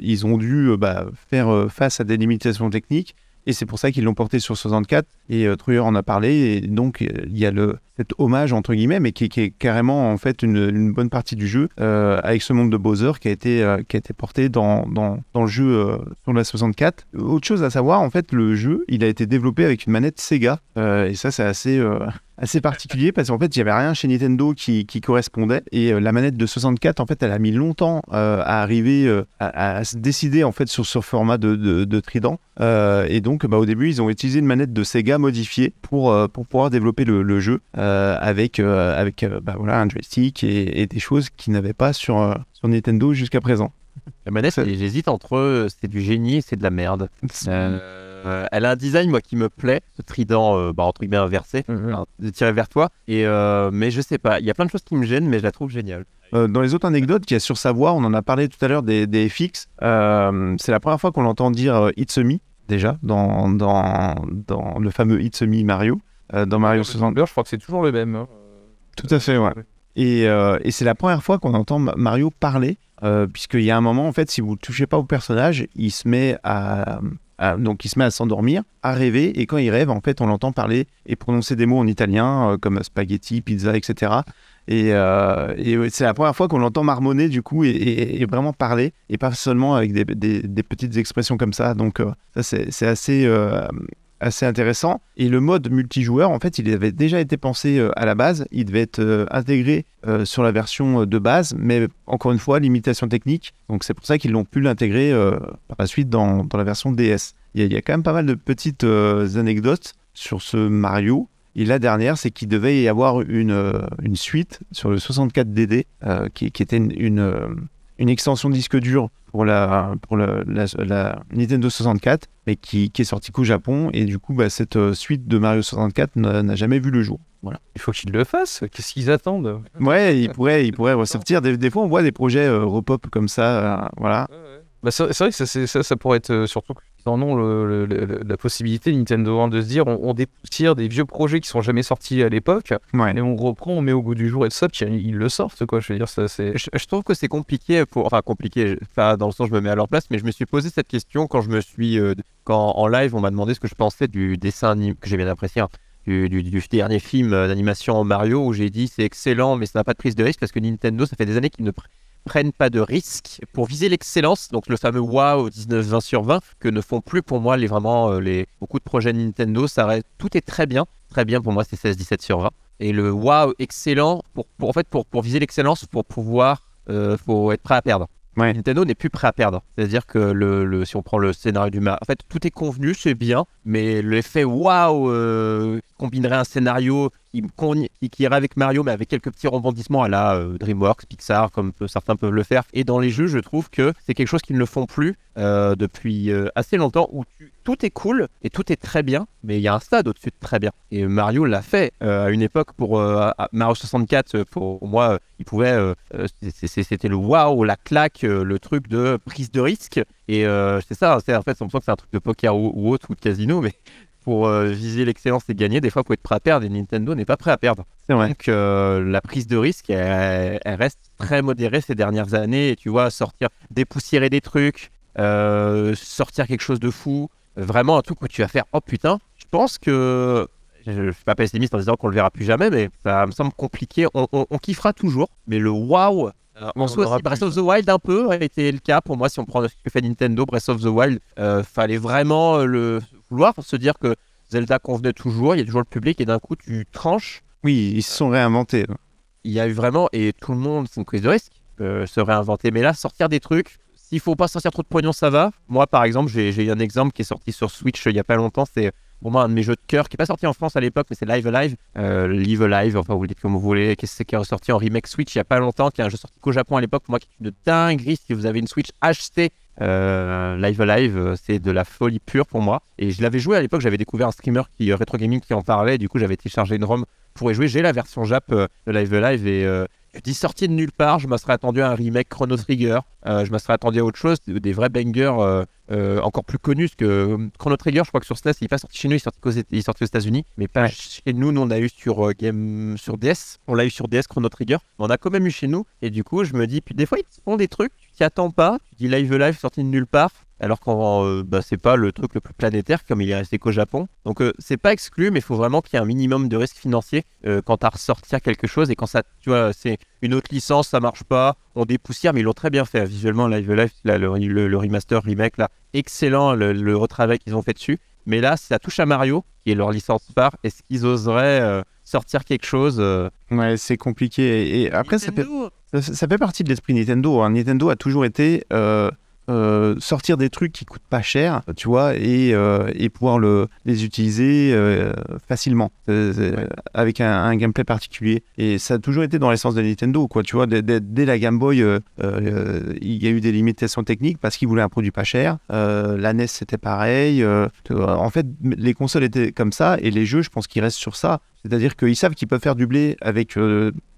ils ont dû bah, faire face à des limitations techniques. Et c'est pour ça qu'ils l'ont porté sur 64. Et euh, Truyer en a parlé. Et donc il y a le, cet hommage entre guillemets, mais qui, est carrément en fait une, bonne partie du jeu euh, avec ce monde de Bowser qui a été, euh, qui a été porté dans, dans, dans le jeu euh, sur la 64. Autre chose à savoir, en fait, le jeu, il a été développé avec une manette Sega. Et ça, c'est assez, assez particulier parce qu'en fait, il n'y avait rien chez Nintendo qui, qui correspondait. Et euh, la manette de 64, en fait, elle a mis longtemps euh, à arriver euh, à, à se décider en fait sur ce format de, de, de trident. Et donc, bah, au début, ils ont utilisé une manette de Sega modifiée pour, pour pouvoir développer le, le jeu avec, avec bah, voilà, un joystick et, et des choses qu'ils n'avaient pas sur, sur Nintendo jusqu'à présent. La manette, j'hésite entre c'est du génie et c'est de la merde. Euh, elle a un design, moi, qui me plaît, ce trident, euh, bah, entre guillemets, inversé, hein, de tirer vers toi. Et, euh, mais je sais pas, il y a plein de choses qui me gênent, mais je la trouve géniale. Euh, dans les autres anecdotes qu'il y a sur sa voix, on en a parlé tout à l'heure des, des FX. Euh, c'est la première fois qu'on l'entend dire euh, It's a Me, déjà, dans, dans, dans le fameux It's a Me Mario, euh, dans Mario 60. je crois que c'est toujours le même. hein. Tout à fait, ouais. Et, euh, et c'est la première fois qu'on entend Ma- Mario parler, euh, puisqu'il y a un moment, en fait, si vous ne touchez pas au personnage, il se met à, à- donc il se met à s'endormir, à rêver, et quand il rêve, en fait, on l'entend parler et prononcer des mots en italien, euh, comme spaghetti, pizza, etc. Et, euh, c'est la première fois qu'on l'entend marmonner, du coup, et, vraiment parler, et pas seulement avec des, des- petites expressions comme ça. Donc, euh, ça, c'est assez, euh, assez intéressant. Et le mode multijoueur, en fait, il avait déjà été pensé euh, à la base. Il devait être euh, intégré euh, sur la version de base, mais encore une fois, limitation technique. Donc c'est pour ça qu'ils l'ont pu l'intégrer par la suite dans, dans la version DS. Il y, a, quand même pas mal de petites anecdotes sur ce Mario. Et la dernière, c'est qu'il devait y avoir une, une suite sur le 64DD, euh, qui, était une, une extension disque dur pour la, pour la, la- la Nintendo 64, mais qui, qui est sortie qu'au Japon. Et du coup, bah, cette euh, suite de Mario 64 n'a n'a jamais vu le jour. Voilà. Il faut qu'ils le fassent. Qu'est-ce qu'ils attendent? Ouais, il pourrait, il pourrait ressortir. Des, des fois, on voit des projets euh, repop comme ça. euh, voilà. Bah, c'est vrai que ça, c'est- ça, ça pourrait être euh, surtout qu'ils en ont le- le- le- la possibilité, Nintendo, hein, de se dire on, on dépoussière des vieux projets qui sont jamais sortis à l'époque Ouais. et on reprend, on met au goût du jour et de ça, puis ils le sortent quoi. Je veux dire, ça c'est. Je, je trouve que c'est compliqué pour. Enfin, compliqué, dans le sens je me mets à leur place, mais je me suis posé cette question quand je me suis. euh, quand en live, on m'a demandé ce que je pensais du dessin animé, que j'ai bien apprécié, hein, du, du- du dernier film euh, d'animation Mario, où j'ai dit c'est excellent, mais ça n'a pas de prise de risque parce que Nintendo, ça fait des années qu'ils ne prennent pas de risques pour viser l'excellence, donc le fameux wow 19-20 sur 20, que ne font plus pour moi les vraiment euh, les beaucoup de projets Nintendo. Ça reste- tout est très bien, très bien pour moi, c'est 16-17 sur 20. Et le wow excellent, pour, pour- en fait, pour, pour viser l'excellence, pour pouvoir, euh, faut être prêt à perdre. Ouais. Nintendo n'est plus prêt à perdre. C'est-à-dire que le, le- si on prend le scénario du Mario, en fait, tout est convenu, c'est bien, mais l'effet waouh combinerait un scénario qui, irait avec Mario, mais avec quelques petits rebondissements à la euh, DreamWorks, Pixar, comme certains peuvent le faire. Et dans les jeux, je trouve que c'est quelque chose qu'ils ne font plus euh, depuis euh, assez longtemps, où tout est cool et tout est très bien, mais il y a un stade au-dessus de très bien. Et Mario l'a fait à une époque pour Mario 64. euh, Pour, moi, il pouvait, c'était le waouh, la claque, le truc de prise de risque. Et c'est ça, en fait, on sent que c'est un truc de poker ou autre ou de casino, mais pour euh, viser l'excellence et gagner, des fois, il faut être prêt à perdre. Et Nintendo n'est pas prêt à perdre. C'est vrai. Donc euh, la prise de risque, elle, elle reste très modérée ces dernières années. Et tu vois, sortir, dépoussiérer des trucs, euh, sortir quelque chose de fou, vraiment un truc où tu vas faire oh putain. Je pense que je ne suis pas pessimiste en disant qu'on le verra plus jamais, mais ça me semble compliqué. On, on- on kiffera toujours, mais le euh, en soi, si Breath of the Wild un peu a été le cas pour moi. Si on prend ce que fait Nintendo, Breath of the Wild, euh, fallait vraiment le vouloir pour se dire que Zelda convenait toujours, il y a toujours le public et d'un coup tu tranches Oui, ils se sont réinventés. il y a eu vraiment, et tout le monde, c'est une prise de risque, euh, se réinventer. Mais là, sortir des trucs, s'il faut pas sortir trop de pognon, ça va. Moi, par exemple, j'ai j'ai un exemple qui est sorti sur Switch euh, il y a pas longtemps. C'est pour moi un de mes jeux de cœur qui est pas sorti en France à l'époque, mais c'est Live Alive. Euh, Live Alive, enfin, vous le dites comme vous voulez. Qu'est-ce que c'est qui est ressorti en remake Switch il y a pas longtemps, qui est un jeu sorti qu'au Japon à l'époque. Pour moi, qui est une dinguerie. Si vous avez une Switch, achetez. Euh, Live euh, c'est de la folie pure pour moi. Et je l'avais joué à l'époque, j'avais découvert un streamer qui, euh, Retro Gaming qui en parlait. Du coup, j'avais téléchargé une ROM pour y jouer. J'ai la version Jap euh, de Live Alive et je dis sorti de nulle part. Je me serais attendu à un remake Chrono Trigger. Euh, je me serais attendu à autre chose, des vrais bangers euh, euh, encore plus connus. Parce que Chrono Trigger, je crois que sur SNES, il n'est pas sorti chez nous, il est sorti, qu'aux Éta- il est sorti aux États-Unis, mais pas Ouais. chez nous. Nous, on a eu sur Game sur DS. On l'a eu sur DS Chrono Trigger, mais on a quand même eu chez nous. Et du coup, je me dis, puis des fois, ils font des trucs, tu t'y attends pas. Tu dis Live Live sorti de nulle part. Alors qu'en euh, bah, c'est pas le truc le plus planétaire comme il est resté qu'au Japon. Donc euh, c'est pas exclu, mais il faut vraiment qu'il y ait un minimum de risque financier euh, quand à ressortir quelque chose et quand ça, tu vois, c'est une autre licence, ça marche pas, on dépoussière, mais ils l'ont très bien fait visuellement. Live Live, là, le, le- le remaster remake là, excellent, le, le retravail qu'ils ont fait dessus. Mais là, si ça touche à Mario, qui est leur licence phare, est-ce qu'ils oseraient euh, sortir quelque chose euh, Ouais, c'est compliqué. Et, et après, ça fait, Nintendo ça, ça fait partie de l'esprit Nintendo. hein. Nintendo a toujours été euh, euh, sortir des trucs qui coûtent pas cher, tu vois, et, euh, et pouvoir le, les utiliser euh, facilement, Ouais. avec un, un gameplay particulier. Et ça a toujours été dans l'essence de Nintendo, quoi. Tu vois, dès, dès- dès la Game Boy, il y a eu des limitations techniques parce qu'ils voulaient un produit pas cher. La NES, c'était pareil. en fait, les consoles étaient comme ça, et les jeux, je pense qu'ils restent sur ça. C'est-à-dire qu'ils savent qu'ils peuvent faire du blé avec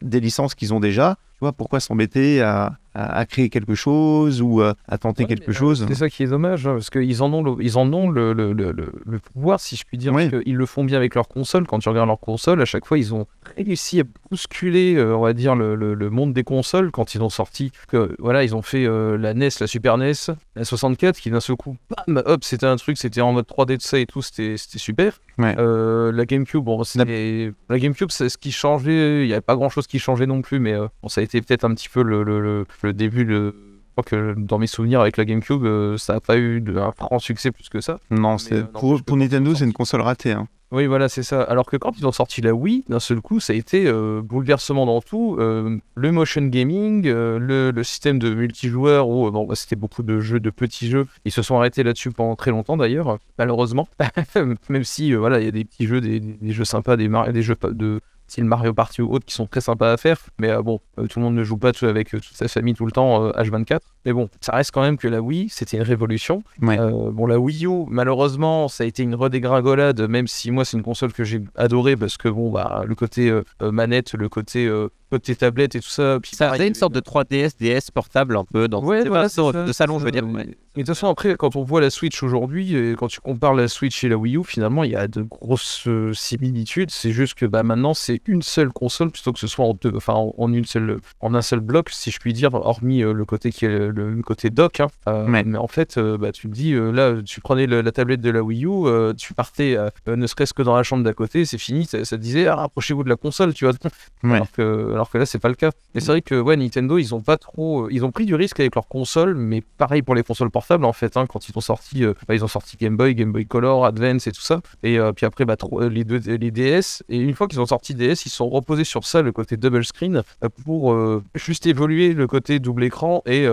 des licences qu'ils ont déjà. Tu vois, pourquoi s'embêter à, à- à créer quelque chose ou à tenter Ouais, quelque euh, chose C'est ça qui est dommage, hein, parce qu'ils en ont, le, ils en ont le, le, le, pouvoir, si je puis dire, Oui. parce qu'ils le font bien avec leur console. Quand tu regardes leur console, à chaque fois, ils ont réussi à bousculer, euh, on va dire, le, le, le monde des consoles quand ils ont sorti. Que, voilà, ils ont fait euh, la NES, la Super NES, la 64, qui d'un seul coup, bam, hop, c'était un truc, c'était en mode 3D de ça et tout, c'était c'était super. Ouais. Euh, la GameCube, bon, c'est la GameCube, c'est ce qui changeait. Il n'y avait pas grand chose qui changeait non plus, mais euh, bon, ça a été peut-être un petit peu le, le, début. Le... Je crois que dans mes souvenirs avec la GameCube, euh, ça n'a pas eu de, un franc succès plus que ça. Non, Mais, c'est euh, pour, Nintendo, c'est une console ratée. hein. Oui, voilà, c'est ça. Alors que quand ils ont sorti la Wii, d'un seul coup, ça a été euh, bouleversement dans tout. Euh, le motion gaming, euh, le, le système de multijoueur, où bon, bah, c'était beaucoup de jeux, de petits jeux. Ils se sont arrêtés là-dessus pendant très longtemps d'ailleurs, malheureusement. Même si, voilà, il y a des petits jeux, des, des jeux sympas, des, mar- des jeux de style Mario Party ou autres qui sont très sympas à faire. Mais euh, bon, euh, tout le monde ne joue pas tout- avec euh, toute sa famille tout le temps euh, H24. Mais bon, ça reste quand même que la Wii, c'était une révolution. Ouais. Bon, la Wii U, malheureusement, ça a été une redégringolade, même si moi, c'est une console que j'ai adorée parce que bon, bah, le côté manette, le côté, euh, côté tablette et tout ça. Puis Ça pareil, une sorte de 3DS, DS portable un peu dans Ouais, voilà, ça, de salon, je veux dire. mais- de toute façon, après, quand on voit la Switch aujourd'hui, quand tu compares la Switch et la Wii U, finalement, il y a de grosses euh, similitudes. C'est juste que bah, maintenant, c'est une seule console plutôt que ce soit en, deux, enfin, en, en une seule, en un seul bloc, si je puis dire, hormis euh, le côté qui est le, le côté dock. hein. Euh, Ouais. Mais en fait, bah, tu te dis, là, tu prenais le- la tablette de la Wii U, tu partais, ne serait-ce que dans la chambre d'à côté, c'est fini, ça, ça te disait, ah, rapprochez-vous de la console, tu vois. Ouais. Alors, que, alors que là, c'est pas le cas. Et c'est vrai que ouais, Nintendo, ils ont pas trop. euh, Ils ont pris du risque avec leurs consoles, mais pareil pour les consoles portables, en fait. hein, quand ils ont sorti, euh, bah, ils ont sorti Game Boy, Game Boy Color, Advance et tout ça. Et euh, puis après, bah, les, DS. Et une fois qu'ils ont sorti DS, ils sont reposés sur ça, le côté double screen, pour juste évoluer le côté double écran et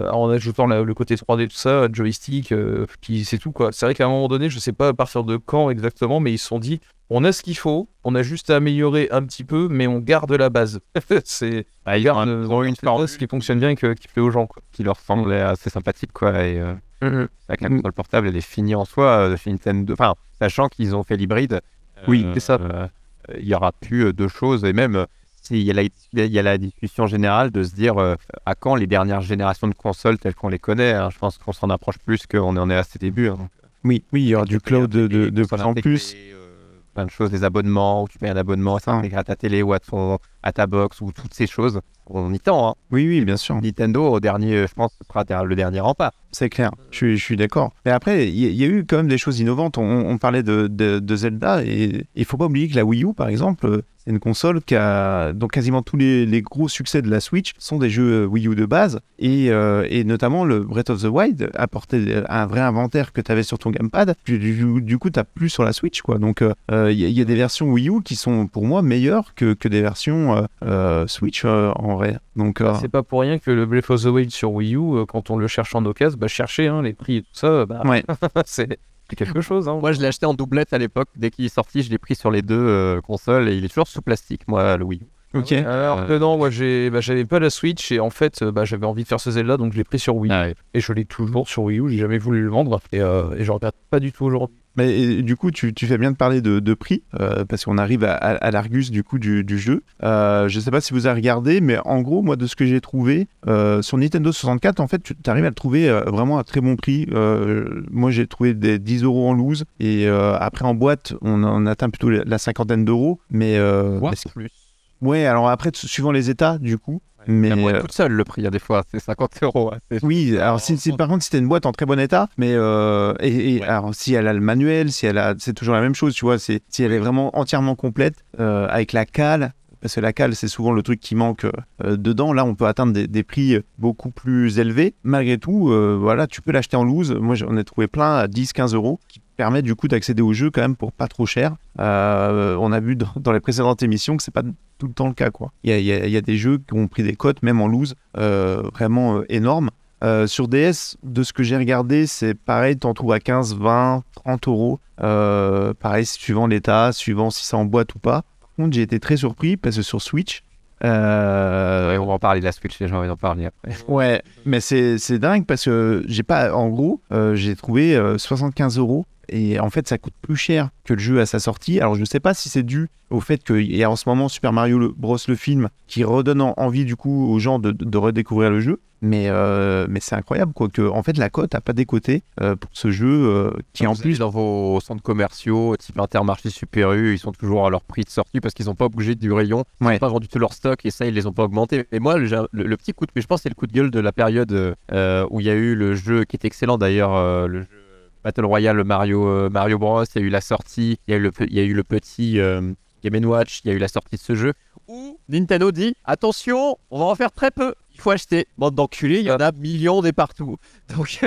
en ajoutant le côté 3D, tout ça, joystick, qui c'est tout quoi. C'est vrai qu'à un moment donné, je sais pas à partir de quand exactement, mais ils se sont dit on a ce qu'il faut, on a juste à améliorer un petit peu, mais on garde la base. c'est Bah, ils, ont, garde, ils ont une formule base qui fonctionne bien et que- qui plaît aux gens. Quoi. qui leur semblait assez sympathique, quoi. Et euh, que la console portable, elle est finie en soi euh, Nintendo. Enfin, sachant qu'ils ont fait l'hybride. Oui, euh, c'est ça. euh, Il y aura plus euh, deux choses. Et même, s'il y, a la- il y a la discussion générale de se dire euh, à quand les dernières générations de consoles telles qu'on les connaît. hein. Je pense qu'on s'en approche plus qu'on en est à ses débuts. hein. Oui, oui, il y aura du cloud de, de, plus en plus. euh, plein de choses, des abonnements, où tu payes un abonnement, ça Ah. à ta télé ou à, ton, à ta box, ou toutes ces choses. On y tend. Hein. Oui, oui, bien sûr. Nintendo, au dernier, je pense, sera le dernier rempart. C'est clair, je suis, je suis d'accord. Mais après, il y, a eu quand même des choses innovantes. On, on parlait de, de, de Zelda et il faut pas oublier que la Wii U, par exemple, c'est une console qui a donc quasiment tous les, les gros succès de la Switch sont des jeux euh, Wii U de base et, euh, et notamment le Breath of the Wild apportait un vrai inventaire que tu avais sur ton gamepad. Du, du- du coup, tu plus sur la Switch, quoi. Donc, euh, euh, il y, a- il y a des versions Wii U qui sont pour moi meilleures que, que des versions euh, Switch en vrai. Donc, C'est pas pour rien que le Breath of the Wild sur Wii U, quand on le cherche en occasion, bah chercher hein, les prix et tout ça, bah, ouais. c'est quelque chose. Hein. Moi, je l'ai acheté en doublette à l'époque. Dès qu'il est sorti, je l'ai pris sur les deux euh, consoles et il est toujours sous plastique, moi, le Wii. Ok. Alors Euh, que non, moi j'ai, bah, j'avais pas la Switch et en fait euh, bah, j'avais envie de faire ce Zelda donc je l'ai pris sur Wii Ah ouais. et je l'ai toujours sur Wii U. J'ai jamais voulu le vendre et, euh, et je regrette pas du tout aujourd'hui. Mais et, du coup, tu, tu fais bien de parler de, de prix, euh, parce qu'on arrive à, à- à l'argus du coup du, du jeu. Euh, je sais pas si vous avez regardé, mais en gros, moi, de ce que j'ai trouvé, euh, sur Nintendo 64, en fait, tu arrives à le trouver vraiment à très bon prix. Moi, j'ai trouvé des 10 euros en loose, et après en boîte, on en atteint plutôt la cinquantaine d'euros. Mais euh, Voire mais plus? Ouais, alors après, suivant les états, du coup. Mais euh, toute seule, le prix, il y a des fois, c'est 50 euros. hein. Oui, alors si, si- par contre si c'était une boîte en très bon état, mais euh, et, et Ouais. alors si elle a le manuel, si elle a, c'est toujours la même chose, tu vois, c'est si elle est vraiment entièrement complète euh, avec la cale, parce que la cale c'est souvent le truc qui manque euh, dedans. Là, on peut atteindre des, des prix beaucoup plus élevés. Malgré tout, euh, voilà, tu peux l'acheter en loose. Moi, j'en ai trouvé plein à 10-15 euros qui permet du coup d'accéder au jeu quand même pour pas trop cher. Euh, on a vu dans, les précédentes émissions que c'est pas tout le temps le cas quoi. Il y y a- des jeux qui ont pris des cotes même en loose euh, vraiment euh, énormes. Sur DS, de ce que j'ai regardé, c'est pareil, t'en trouves à 15, 20, 30 euros. Pareil, suivant l'état, suivant si c'est en boîte ou pas. Par contre, j'ai été très surpris parce que sur Switch, euh, Ouais, on va en parler de la Switch, les gens vont en parler après. Ouais, mais c'est c'est dingue parce que j'ai pas. En gros, euh, j'ai trouvé euh, 75 euros et en fait, ça coûte plus cher que le jeu à sa sortie. Alors, je sais pas si c'est dû au fait qu'il y a en ce moment Super Mario Bros. le film qui redonne en- envie du coup aux gens de redécouvrir le jeu. Mais, euh, mais c'est incroyable quoi que en fait la cote a pas décoté euh, pour ce jeu euh, qui en plus dans vos centres commerciaux, type Intermarché, Super U, ils sont toujours à leur prix de sortie parce qu'ils n'ont pas bougé du rayon. Ils Ouais. n'ont pas vendu tout leur stock et ça, ils les ont pas augmentés. Et moi, le, le- le petit coup de, mais je pense que c'est le coup de gueule de la période euh, où il y a eu le jeu qui est excellent d'ailleurs, le jeu Battle Royale Mario, Mario Bros. Il y a eu la sortie, il y a eu le, il y a eu le petit Game Watch, il y a eu la sortie de ce jeu où Nintendo dit attention, on va en faire très peu. Il faut acheter. Bande d'enculés, il y en a millions des partout. Donc,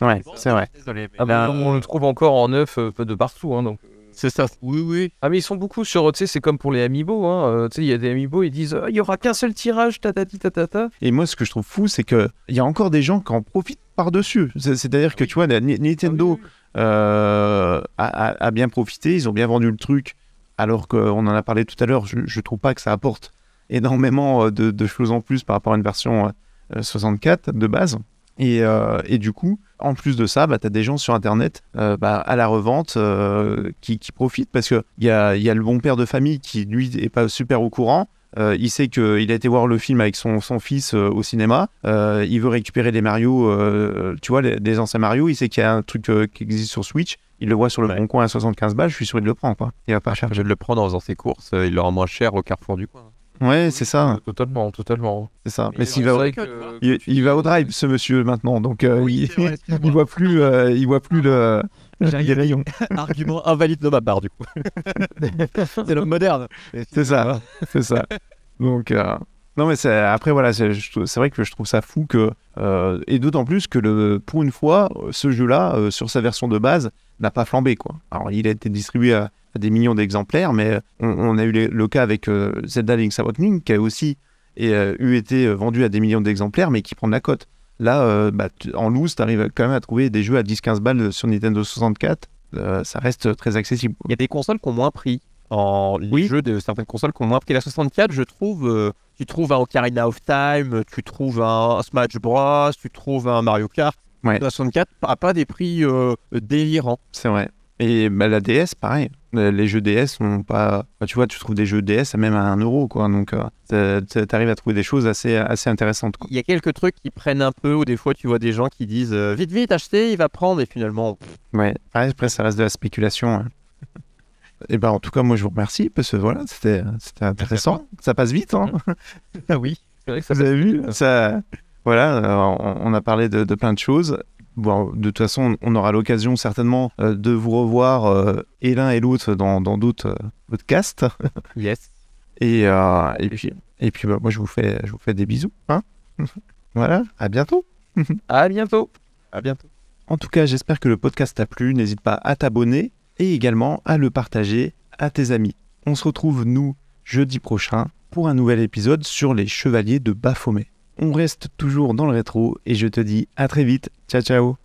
ouais c'est vrai Désolé. mais Ah on le trouve encore en neuf euh, de partout. Hein, donc. c'est ça. Oui, oui. Ah mais ils sont beaucoup sur, tu sais, c'est comme pour les Amiibo. Hein, euh, tu sais, il y a des Amiibo, ils disent, Ah, il y aura qu'un seul tirage, tatati tatata. Et moi, ce que je trouve fou, c'est que il y a encore des gens qui en profitent par-dessus. C'est- C'est-à-dire que tu vois, Ni- Nintendo euh, a, a- a bien profité, ils ont bien vendu le truc alors qu'on en a parlé tout à l'heure, je, je trouve pas que ça apporte énormément euh, de, choses en plus par rapport à une version euh, 64 de base. Et, euh, et du coup, en plus de ça, bah, tu as des gens sur Internet euh, bah, à la revente euh, qui, qui profitent parce qu'il y a, y a le bon père de famille qui, lui, est pas super au courant. Euh, il sait qu'il a été voir le film avec son, son fils euh, au cinéma. Euh, il veut récupérer les Mario, tu vois, les, les anciens Mario. Il sait qu'il y a un truc qui existe sur Switch. Il le voit sur le Ouais. bon coin à 75 balles. Je suis sûr qu'il le prend, quoi. Il va pas chercher. Je le prends en faisant ses courses, il le rend moins cher au carrefour du coin. Ouais, c'est ça, Totalement, totalement. c'est ça. Mais s'il va, que- que- il, il va au drive, ce monsieur maintenant. Donc euh, Oui, il, vrai, voit plus, euh, il voit plus le, J'ai les rayons. Argument invalide de ma part, du coup. c'est l'homme moderne. C'est ça, c'est ça. Donc, euh, non, mais après, voilà, c'est vrai que je trouve ça fou que. euh, et d'autant plus que le, pour une fois, ce jeu-là, euh, sur sa version de base, n'a pas flambé, quoi. Alors, il a été distribué à, à des millions d'exemplaires, mais on, on a eu les- le cas avec euh, Zelda Link's Awakening, qui a aussi et, euh, eu été euh, vendu à des millions d'exemplaires, mais qui prend de la cote. Là, euh, bah, en loose, tu arrives quand même à trouver des jeux à 10-15 balles sur Nintendo 64. euh, ça reste très accessible. Il y a des consoles qui ont moins pris. En les Oui. jeux de certaines consoles qui ont moins pris. La 64, je trouve, euh, tu trouves un Ocarina of Time, tu trouves un Smash Bros, tu trouves un Mario Kart. Ouais. La 64 n'a pas des prix euh, délirants. C'est vrai. Et bah, la DS, pareil. Les jeux DS n'ont pas. bah, tu vois, tu trouves des jeux DS à même à 1 euro, quoi. Donc, euh, tu arrives à trouver des choses assez, assez intéressantes. quoi. Il y a quelques trucs qui prennent un peu, ou des fois tu vois des gens qui disent euh, vite, vite, achetez, il va prendre, et finalement, Ouais. Après, ça reste de la spéculation. hein. Et ben, en tout cas, moi, je vous remercie parce que voilà, c'était intéressant. Ça passe vite, hein. ah oui. Vrai que ça Vous avez vu ça, Voilà, euh, on, on a parlé de, de plein de choses. Bon, de toute façon, on aura l'occasion certainement euh, de vous revoir euh, et l'un et l'autre dans dans d'autres euh, podcasts. Yes. Et, et puis, et puis bah, moi, je vous, fais, je vous fais des bisous. Hein voilà, à bientôt. À bientôt. À bientôt. En tout cas, j'espère que le podcast t'a plu. N'hésite pas à t'abonner et également à le partager à tes amis. On se retrouve, nous, jeudi prochain pour un nouvel épisode sur les chevaliers de Baphomet. On reste toujours dans le rétro et je te dis à très vite. Ciao, ciao.